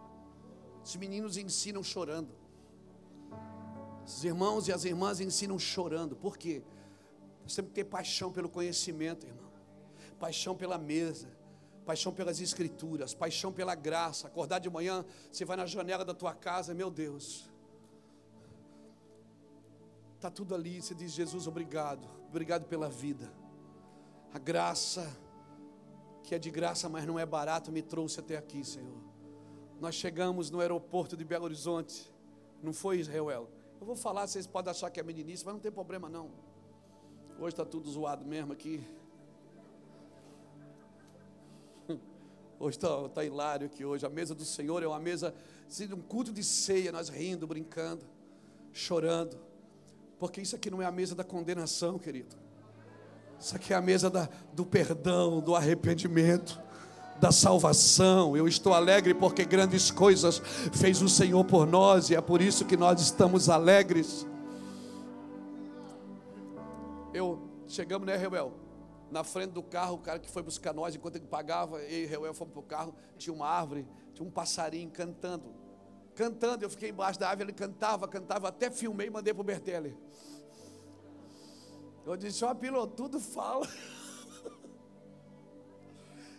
Os meninos ensinam chorando. Os irmãos e as irmãs ensinam chorando. Por quê? Nós temos que ter paixão pelo conhecimento, irmão. Paixão pela mesa. Paixão pelas escrituras. Paixão pela graça. Acordar de manhã, você vai na janela da tua casa, meu Deus. Está tudo ali. Você diz, Jesus, obrigado. Obrigado pela vida. A graça, que é de graça, mas não é barato, me trouxe até aqui, Senhor. Nós chegamos no aeroporto de Belo Horizonte. Não foi, Israel? Eu vou falar, vocês podem achar que é meninice, mas não tem problema não. Hoje está tudo zoado mesmo aqui. Hoje está tá hilário aqui hoje. A mesa do Senhor é uma mesa, assim, um culto de ceia, nós rindo, brincando, chorando. Porque isso aqui não é a mesa da condenação, querido. Isso aqui é a mesa da, do perdão, do arrependimento, da salvação. Eu estou alegre porque grandes coisas fez o Senhor por nós e é por isso que nós estamos alegres. Eu chegamos, né, Rebel? Na frente do carro, o cara que foi buscar nós, enquanto ele pagava, eu e Reuel fomos para o carro, tinha uma árvore, tinha um passarinho cantando. Cantando, eu fiquei embaixo da árvore, ele cantava, cantava, até filmei e mandei para o Bertelli. Eu disse, ó, piloto, tudo fala.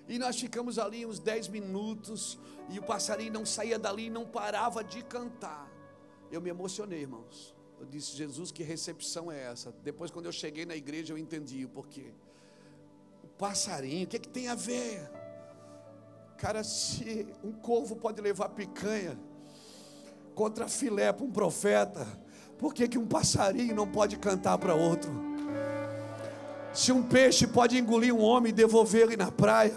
E nós ficamos ali uns 10 minutos, e o passarinho não saía dali, não parava de cantar. Eu me emocionei, irmãos. Eu disse, Jesus, que recepção é essa? Depois, quando eu cheguei na igreja, eu entendi o porquê. O passarinho, o que, é que tem a ver? Cara, se um corvo pode levar picanha contra filé para um profeta, por que, que um passarinho não pode cantar para outro? Se um peixe pode engolir um homem e devolver ele na praia,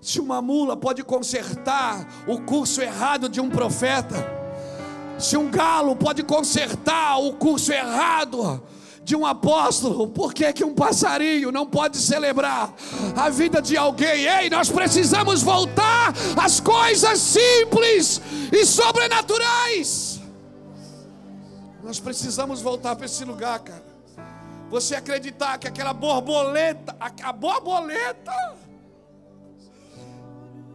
se uma mula pode consertar o curso errado de um profeta, se um galo pode consertar o curso errado de um apóstolo, por que, que um passarinho não pode celebrar a vida de alguém? Ei, nós precisamos voltar às coisas simples e sobrenaturais. Nós precisamos voltar para esse lugar, cara. Você acreditar que aquela borboleta, a borboleta,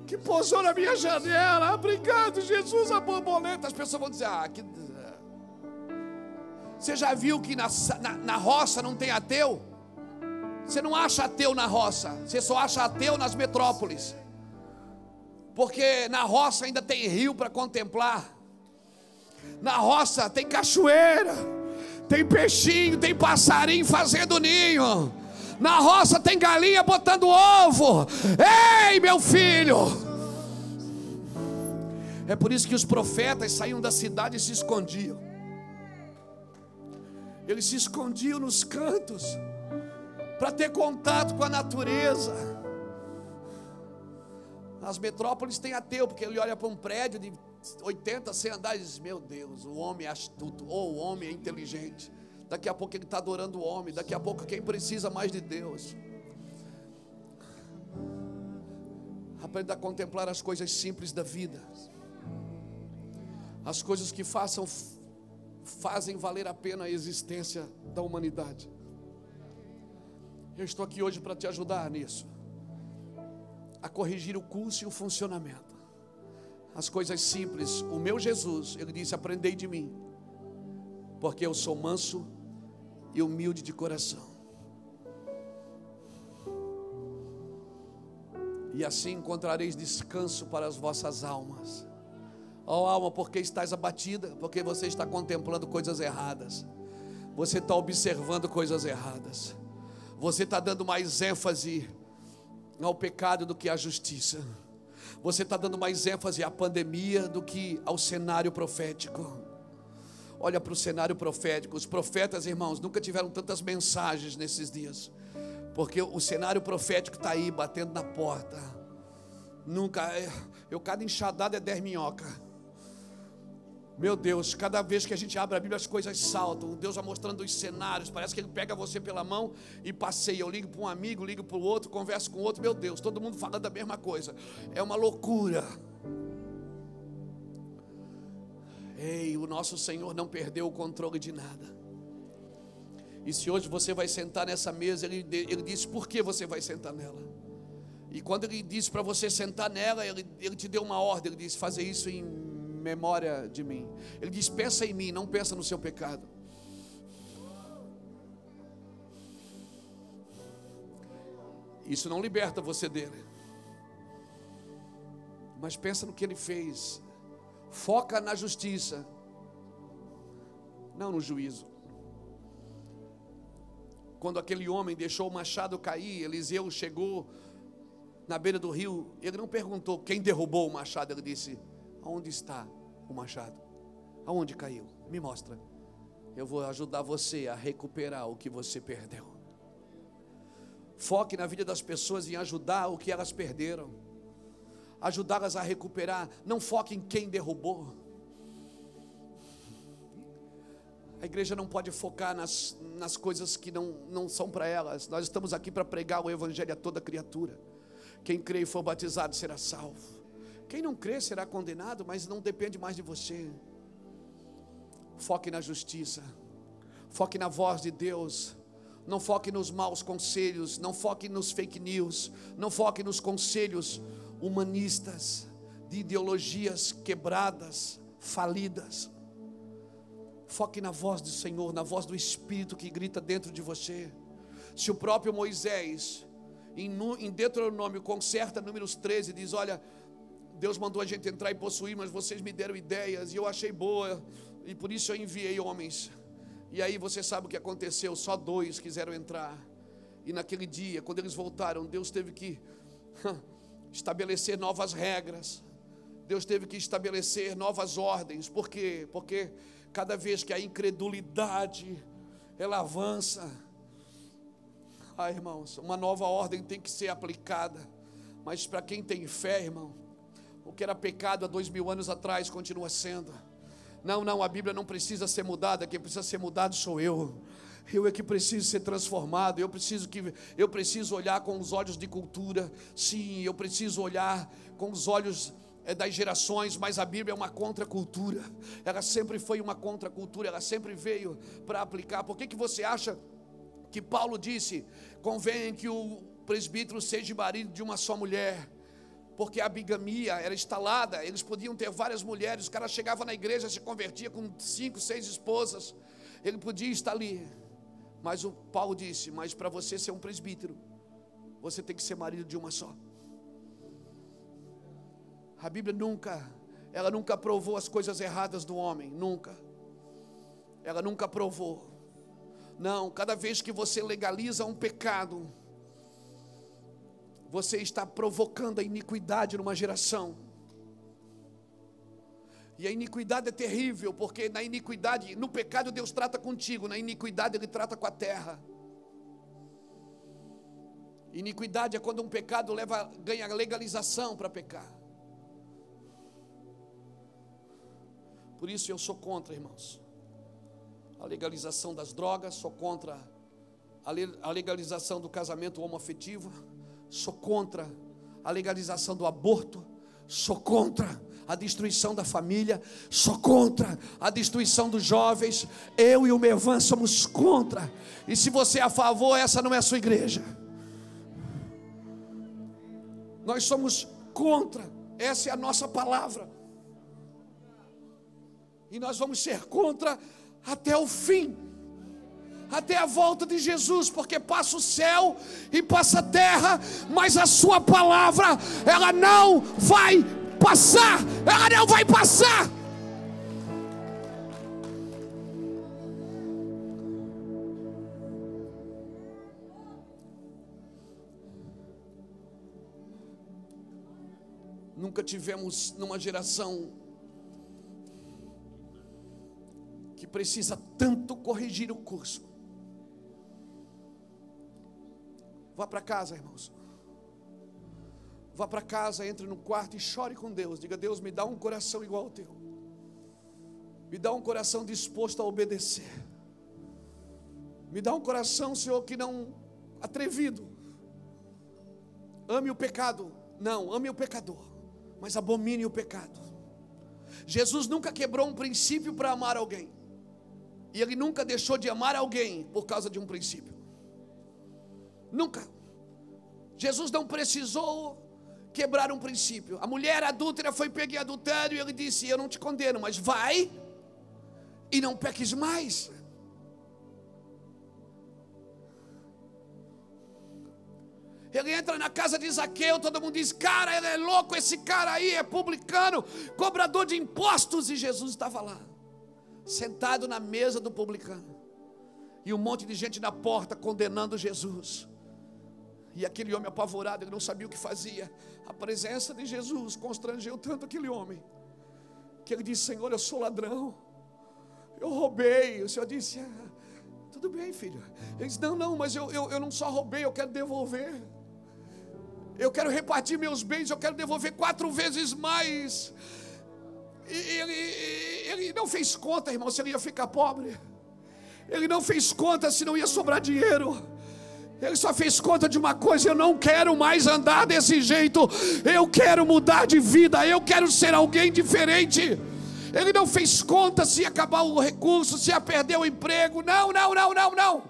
que pousou na minha janela. Obrigado, Jesus, a borboleta. As pessoas vão dizer: Ah, que. Você já viu que na, na, na roça não tem ateu? Você não acha ateu na roça, você só acha ateu nas metrópoles. Porque na roça ainda tem rio para contemplar. Na roça tem cachoeira, tem peixinho, tem passarinho fazendo ninho. Na roça tem galinha botando ovo. Ei, meu filho! É por isso que os profetas saíam da cidade e se escondiam. Eles se escondiam nos cantos para ter contato com a natureza. As metrópoles têm ateu, porque ele olha para um prédio de 80, 100 andares Meu Deus, o homem é astuto, ou o homem é inteligente. Daqui a pouco ele está adorando o homem. Daqui a pouco quem precisa mais de Deus. Aprenda a contemplar as coisas simples da vida. As coisas que façam fazem valer a pena a existência da humanidade. Eu estou aqui hoje para te ajudar nisso. A corrigir o curso e o funcionamento. As coisas simples. O meu Jesus, ele disse: Aprendei de mim, porque eu sou manso e humilde de coração. E assim encontrareis descanso para as vossas almas. Ó oh, alma, porque estás abatida? Porque você está contemplando coisas erradas. Você está observando coisas erradas. Você está dando mais ênfase ao pecado do que à justiça. Você está dando mais ênfase à pandemia do que ao cenário profético. Olha para o cenário profético. Os profetas, irmãos, nunca tiveram tantas mensagens nesses dias. Porque o cenário profético está aí, batendo na porta. Nunca. É, eu, cada enxadada é dez minhoca. Meu Deus, cada vez que a gente abre a Bíblia, as coisas saltam. Deus vai mostrando os cenários. Parece que Ele pega você pela mão e passeia. Eu ligo para um amigo, ligo para o outro, converso com o outro. Meu Deus, todo mundo falando a mesma coisa. É uma loucura. Ei, o nosso Senhor não perdeu o controle de nada. E se hoje você vai sentar nessa mesa, ele, ele disse por que você vai sentar nela. E quando ele disse para você sentar nela, ele, ele te deu uma ordem, ele disse: fazer isso em memória de mim. Ele diz: pensa em mim, não pensa no seu pecado. Isso não liberta você dele. Mas pensa no que ele fez Foca na justiça, não no juízo. Quando aquele homem deixou o machado cair, Eliseu chegou na beira do rio, ele não perguntou quem derrubou o machado, ele disse: Aonde está o machado? Aonde caiu? Me mostra. Eu vou ajudar você a recuperar o que você perdeu. Foque na vida das pessoas em ajudar o que elas perderam ajudá-las a recuperar. Não foque em quem derrubou. A igreja não pode focar nas, nas coisas que não, não são para elas. Nós estamos aqui para pregar o Evangelho a toda criatura. Quem crê e for batizado será salvo. Quem não crê será condenado, mas não depende mais de você. Foque na justiça. Foque na voz de Deus. Não foque nos maus conselhos, não foque nos fake news, não foque nos conselhos humanistas, de ideologias quebradas, falidas. Foque na voz do Senhor, na voz do Espírito que grita dentro de você. Se o próprio Moisés, em Deuteronômio, conserta números 13, diz: Olha, Deus mandou a gente entrar e possuir, mas vocês me deram ideias e eu achei boa, e por isso eu enviei homens. E aí você sabe o que aconteceu: só dois quiseram entrar. E naquele dia, quando eles voltaram, Deus teve que estabelecer novas regras. Deus teve que estabelecer novas ordens. Por quê? Porque cada vez que a incredulidade ela avança, ah, irmãos, uma nova ordem tem que ser aplicada. Mas para quem tem fé, irmão, o que era pecado há dois mil anos atrás continua sendo. Não, não, a Bíblia não precisa ser mudada, quem precisa ser mudado sou eu. Eu é que preciso ser transformado, eu preciso que eu preciso olhar com os olhos de cultura. Sim, eu preciso olhar com os olhos é das gerações, mas a Bíblia é uma contracultura. Ela sempre foi uma contracultura, ela sempre veio para aplicar. Por que, que você acha que Paulo disse: convém que o presbítero seja marido de uma só mulher? Porque a bigamia era instalada, eles podiam ter várias mulheres, o cara chegava na igreja, se convertia com cinco, seis esposas, ele podia estar ali. Mas o Paulo disse: Mas para você ser um presbítero, você tem que ser marido de uma só. A Bíblia nunca, ela nunca provou as coisas erradas do homem, nunca. Ela nunca provou. Não, cada vez que você legaliza um pecado, você está provocando a iniquidade numa geração. E a iniquidade é terrível, porque na iniquidade, no pecado Deus trata contigo, na iniquidade Ele trata com a terra. Iniquidade é quando um pecado leva, ganha legalização para pecar. Por isso eu sou contra, irmãos, a legalização das drogas, sou contra a legalização do casamento homoafetivo sou contra a legalização do aborto, sou contra a destruição da família, sou contra a destruição dos jovens. Eu e o Mevan somos contra. E se você é a favor, essa não é a sua igreja. Nós somos contra, essa é a nossa palavra. E nós vamos ser contra até o fim até a volta de Jesus, porque passa o céu e passa a terra, mas a sua palavra, ela não vai passar, ela não vai passar. Nunca tivemos numa geração que precisa tanto corrigir o curso Vá para casa, irmãos. Vá para casa, entre no quarto e chore com Deus. Diga: Deus, me dá um coração igual ao teu. Me dá um coração disposto a obedecer. Me dá um coração, Senhor, que não atrevido. Ame o pecado. Não, ame o pecador, mas abomine o pecado. Jesus nunca quebrou um princípio para amar alguém. E ele nunca deixou de amar alguém por causa de um princípio. Nunca. Jesus não precisou quebrar um princípio. A mulher adúltera foi pega em adultério e ele disse: Eu não te condeno, mas vai e não peques mais. Ele entra na casa de Zaqueu, todo mundo diz: Cara, ele é louco, esse cara aí é publicano, cobrador de impostos. E Jesus estava lá, sentado na mesa do publicano, e um monte de gente na porta condenando Jesus. E aquele homem apavorado, ele não sabia o que fazia. A presença de Jesus constrangeu tanto aquele homem, que ele disse: Senhor, eu sou ladrão, eu roubei. O Senhor disse: ah, Tudo bem, filho. Ele disse: Não, não, mas eu, eu, eu não só roubei, eu quero devolver. Eu quero repartir meus bens, eu quero devolver quatro vezes mais. E ele, ele não fez conta, irmão, se ele ia ficar pobre. Ele não fez conta se não ia sobrar dinheiro. Ele só fez conta de uma coisa: eu não quero mais andar desse jeito, eu quero mudar de vida, eu quero ser alguém diferente. Ele não fez conta se acabar o recurso, se ia perder o emprego. Não, não, não, não, não.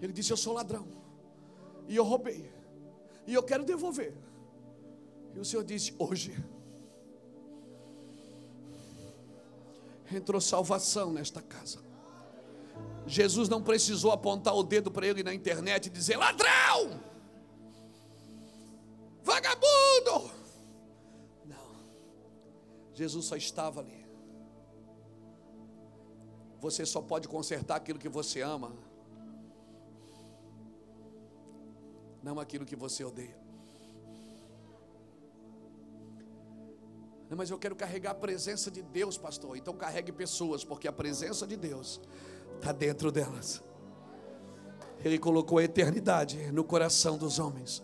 Ele disse: Eu sou ladrão, e eu roubei, e eu quero devolver. E o Senhor disse: Hoje entrou salvação nesta casa. Jesus não precisou apontar o dedo para ele na internet e dizer: ladrão, vagabundo. Não, Jesus só estava ali. Você só pode consertar aquilo que você ama, não aquilo que você odeia. Não, mas eu quero carregar a presença de Deus, pastor. Então carregue pessoas, porque a presença de Deus está dentro delas. Ele colocou a eternidade no coração dos homens.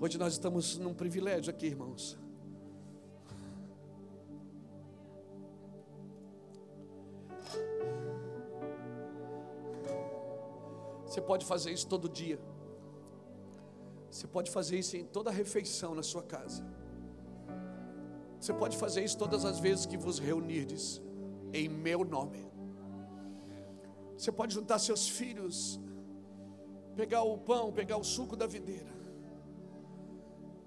Hoje nós estamos num privilégio aqui, irmãos. Você pode fazer isso todo dia. Você pode fazer isso em toda refeição na sua casa. Você pode fazer isso todas as vezes que vos reunirdes em meu nome. Você pode juntar seus filhos, pegar o pão, pegar o suco da videira.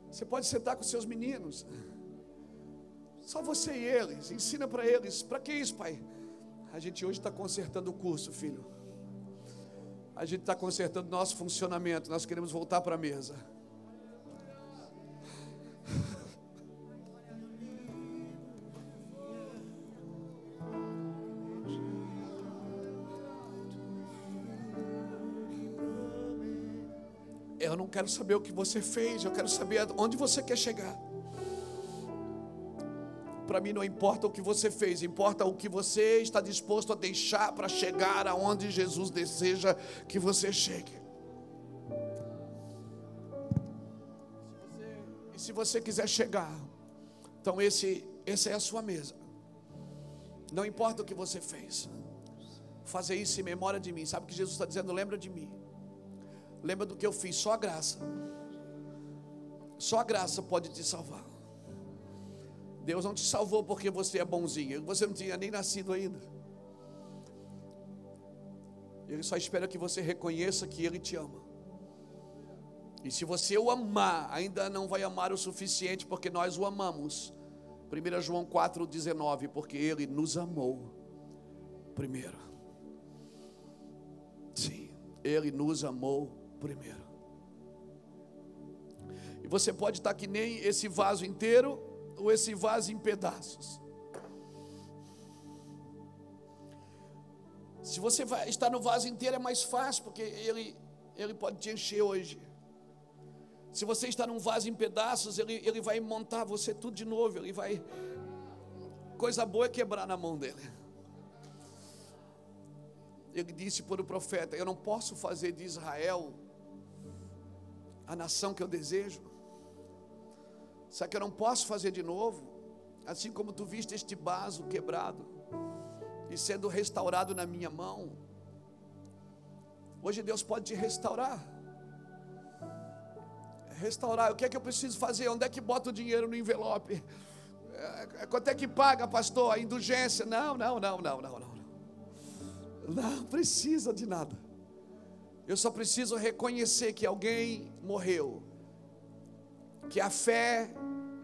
Você pode sentar com seus meninos. Só você e eles. Ensina para eles. Para que isso, pai? A gente hoje está consertando o curso, filho. A gente está consertando nosso funcionamento. Nós queremos voltar para a mesa. Quero saber o que você fez, eu quero saber onde você quer chegar. Para mim não importa o que você fez, importa o que você está disposto a deixar para chegar aonde Jesus deseja que você chegue. E se você quiser chegar, então esse, essa é a sua mesa. Não importa o que você fez, fazer isso em memória de mim. Sabe o que Jesus está dizendo? Lembra de mim. Lembra do que eu fiz? Só a graça. Só a graça pode te salvar. Deus não te salvou porque você é bonzinho. Você não tinha nem nascido ainda. Ele só espera que você reconheça que Ele te ama. E se você o amar, ainda não vai amar o suficiente, porque nós o amamos. 1 João 4,19, porque Ele nos amou primeiro. Sim, Ele nos amou primeiro. E você pode estar que nem esse vaso inteiro ou esse vaso em pedaços. Se você estar no vaso inteiro é mais fácil, porque ele, ele pode te encher hoje. Se você está num vaso em pedaços, ele, ele vai montar você tudo de novo. Ele vai. Coisa boa é quebrar na mão dele. Ele disse para o profeta: Eu não posso fazer de Israel a nação que eu desejo. Só que eu não posso fazer de novo, assim como tu viste este vaso quebrado e sendo restaurado na minha mão. Hoje Deus pode te restaurar. Restaurar, o que é que eu preciso fazer? Onde é que bota o dinheiro no envelope? É, quanto é que paga, pastor? A indulgência? Não, não, não, não, não, não. Não precisa de nada. Eu só preciso reconhecer que alguém morreu, que a fé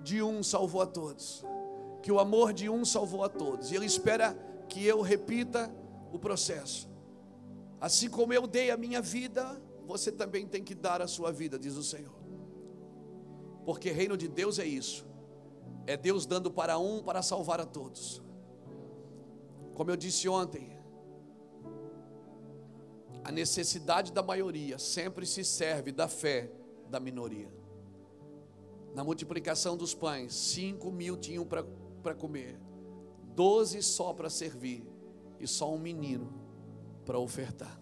de um salvou a todos, que o amor de um salvou a todos, e Ele espera que eu repita o processo. Assim como eu dei a minha vida, você também tem que dar a sua vida, diz o Senhor. Porque reino de Deus é isso. É Deus dando para um para salvar a todos. Como eu disse ontem, a necessidade da maioria sempre se serve da fé da minoria. Na multiplicação dos pães, cinco mil tinham para comer, doze só para servir, e só um menino para ofertar.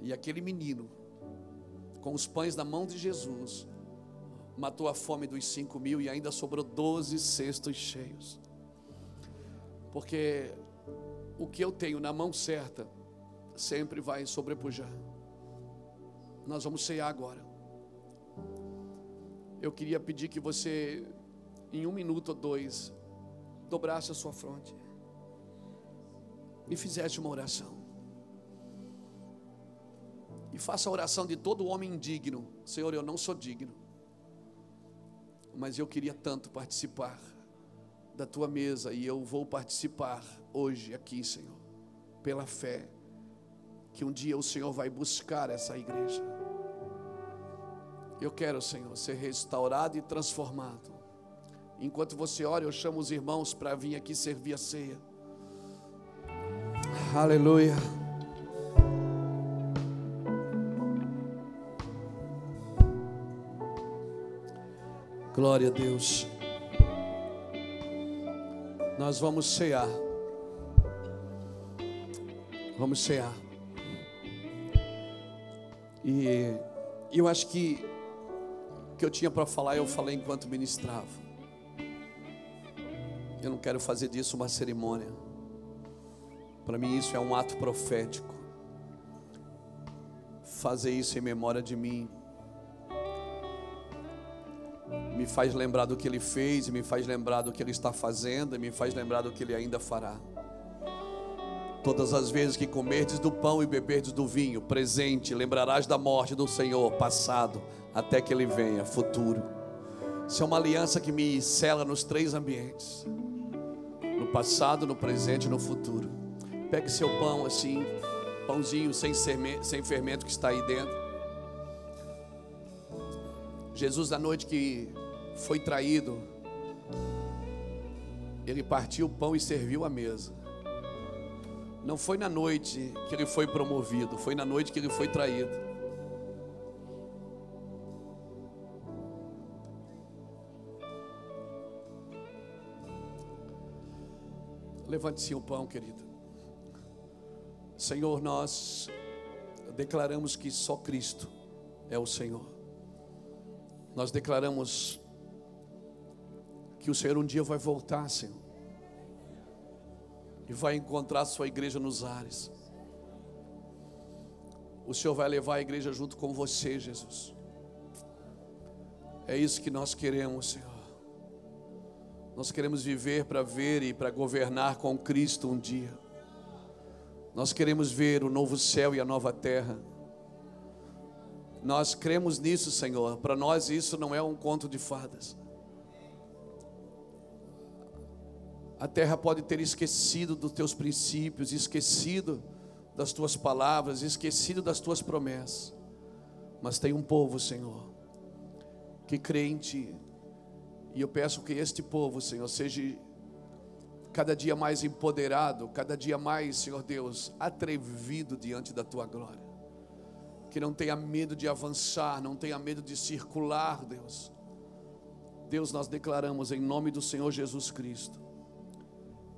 E aquele menino, com os pães na mão de Jesus, matou a fome dos cinco mil e ainda sobrou doze cestos cheios. Porque o que eu tenho na mão certa sempre vai sobrepujar. Nós vamos cear agora. Eu queria pedir que você, em um minuto ou dois, dobrasse a sua fronte. e fizesse uma oração. E faça a oração de todo homem indigno. Senhor, eu não sou digno. Mas eu queria tanto participar da tua mesa e eu vou participar hoje aqui, Senhor, pela fé que um dia o Senhor vai buscar essa igreja. Eu quero, Senhor, ser restaurado e transformado. Enquanto você ora, eu chamo os irmãos para vir aqui servir a ceia. Aleluia. Glória a Deus. Nós vamos cear. Vamos cear. E eu acho que que eu tinha para falar, eu falei enquanto ministrava. Eu não quero fazer disso uma cerimônia. Para mim, isso é um ato profético. Fazer isso em memória de mim. Me faz lembrar do que ele fez, me faz lembrar do que ele está fazendo, me faz lembrar do que ele ainda fará. Todas as vezes que comerdes do pão e beberdes do vinho, presente, lembrarás da morte do Senhor, passado, até que ele venha, futuro. Isso é uma aliança que me cela nos três ambientes: no passado, no presente e no futuro. Pegue seu pão assim, pãozinho sem, sem fermento que está aí dentro. Jesus, na noite que foi traído, ele partiu o pão e serviu a mesa. Não foi na noite que ele foi promovido, foi na noite que ele foi traído. Levante-se o pão, querido. Senhor, nós declaramos que só Cristo é o Senhor. Nós declaramos que o Senhor um dia vai voltar, Senhor e vai encontrar sua igreja nos ares. O Senhor vai levar a igreja junto com você, Jesus. É isso que nós queremos, Senhor. Nós queremos viver para ver e para governar com Cristo um dia. Nós queremos ver o novo céu e a nova terra. Nós cremos nisso, Senhor. Para nós isso não é um conto de fadas. A terra pode ter esquecido dos teus princípios, esquecido das tuas palavras, esquecido das tuas promessas. Mas tem um povo, Senhor, que crê em Ti. E eu peço que este povo, Senhor, seja cada dia mais empoderado, cada dia mais, Senhor Deus, atrevido diante da Tua glória. Que não tenha medo de avançar, não tenha medo de circular, Deus. Deus, nós declaramos em nome do Senhor Jesus Cristo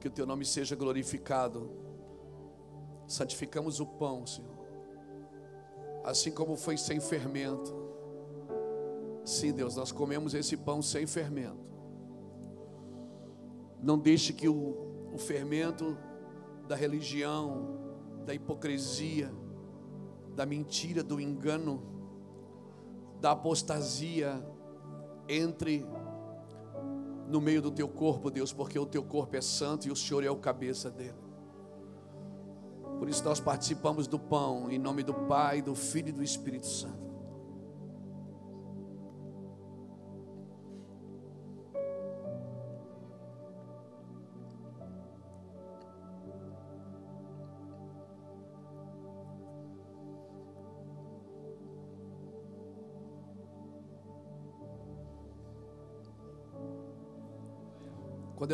que o teu nome seja glorificado. Santificamos o pão, Senhor, assim como foi sem fermento. Sim, Deus, nós comemos esse pão sem fermento. Não deixe que o, o fermento da religião, da hipocrisia, da mentira, do engano, da apostasia entre no meio do teu corpo, Deus, porque o teu corpo é santo e o Senhor é o cabeça dele. Por isso nós participamos do pão em nome do Pai, do Filho e do Espírito Santo.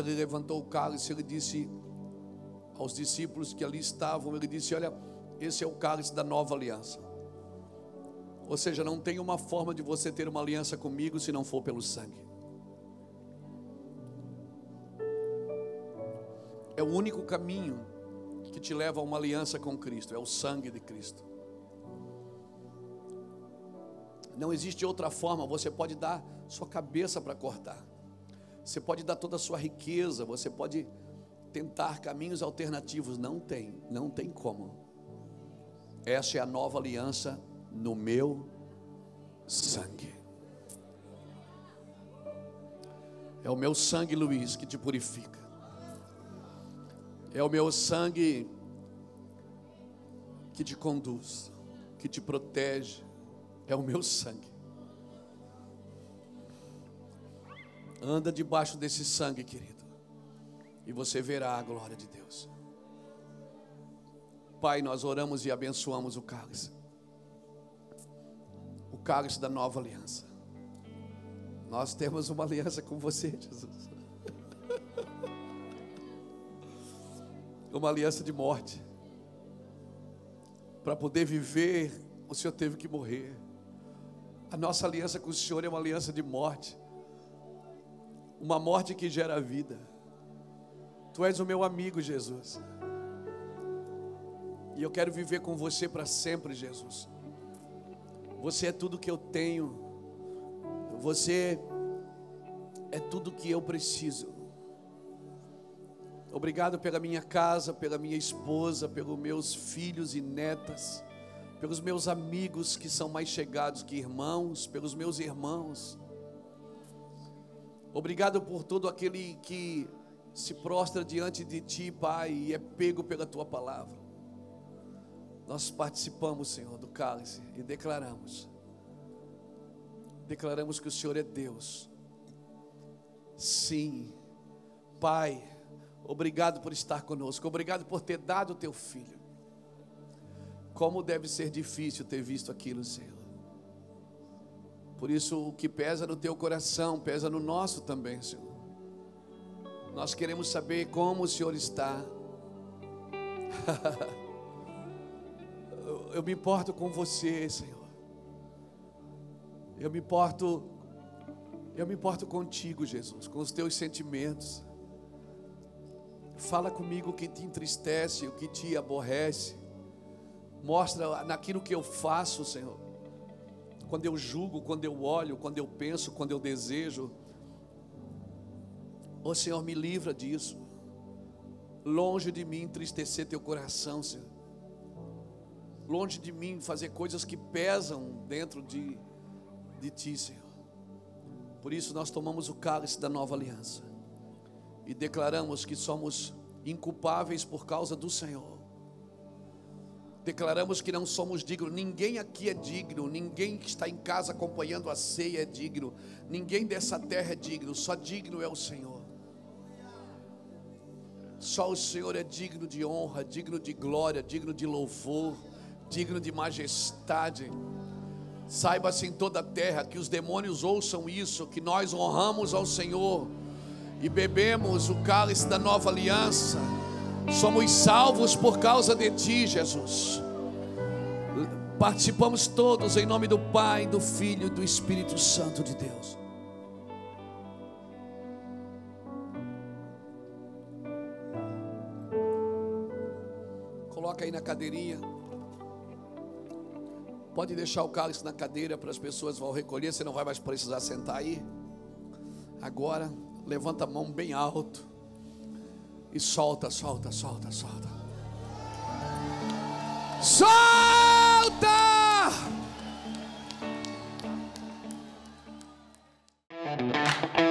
Ele levantou o cálice, ele disse aos discípulos que ali estavam: Ele disse, Olha, esse é o cálice da nova aliança. Ou seja, não tem uma forma de você ter uma aliança comigo se não for pelo sangue. É o único caminho que te leva a uma aliança com Cristo, é o sangue de Cristo. Não existe outra forma, você pode dar sua cabeça para cortar. Você pode dar toda a sua riqueza, você pode tentar caminhos alternativos. Não tem, não tem como. Essa é a nova aliança no meu sangue. É o meu sangue, Luiz, que te purifica. É o meu sangue que te conduz, que te protege, é o meu sangue. Anda debaixo desse sangue, querido, e você verá a glória de Deus. Pai, nós oramos e abençoamos o cálice, o cálice da nova aliança. Nós temos uma aliança com você, Jesus. Uma aliança de morte. Para poder viver, o Senhor teve que morrer. A nossa aliança com o Senhor é uma aliança de morte. Uma morte que gera vida. Tu és o meu amigo, Jesus. E eu quero viver com você para sempre, Jesus. Você é tudo que eu tenho. Você é tudo que eu preciso. Obrigado pela minha casa, pela minha esposa, pelos meus filhos e netas, pelos meus amigos que são mais chegados que irmãos, pelos meus irmãos. Obrigado por todo aquele que se prostra diante de Ti, Pai, e é pego pela Tua palavra. Nós participamos, Senhor, do cálice e declaramos declaramos que o Senhor é Deus. Sim, Pai, obrigado por estar conosco, obrigado por ter dado o teu filho. Como deve ser difícil ter visto aquilo, Senhor. Por isso, o que pesa no teu coração, pesa no nosso também, Senhor. Nós queremos saber como o Senhor está. eu me importo com você, Senhor. Eu me importo, eu me importo contigo, Jesus, com os teus sentimentos. Fala comigo o que te entristece, o que te aborrece. Mostra naquilo que eu faço, Senhor. Quando eu julgo, quando eu olho, quando eu penso, quando eu desejo. Ô oh, Senhor, me livra disso. Longe de mim entristecer teu coração, Senhor. Longe de mim fazer coisas que pesam dentro de de Ti, Senhor. Por isso nós tomamos o cálice da nova aliança e declaramos que somos inculpáveis por causa do Senhor. Declaramos que não somos dignos, ninguém aqui é digno, ninguém que está em casa acompanhando a ceia é digno, ninguém dessa terra é digno, só digno é o Senhor. Só o Senhor é digno de honra, digno de glória, digno de louvor, digno de majestade. Saiba-se em toda a terra que os demônios ouçam isso, que nós honramos ao Senhor e bebemos o cálice da nova aliança. Somos salvos por causa de Ti, Jesus. Participamos todos em nome do Pai, do Filho e do Espírito Santo de Deus. Coloca aí na cadeirinha. Pode deixar o cálice na cadeira para as pessoas vão recolher, você não vai mais precisar sentar aí. Agora, levanta a mão bem alto e solta, solta, solta, solta. Solta! Música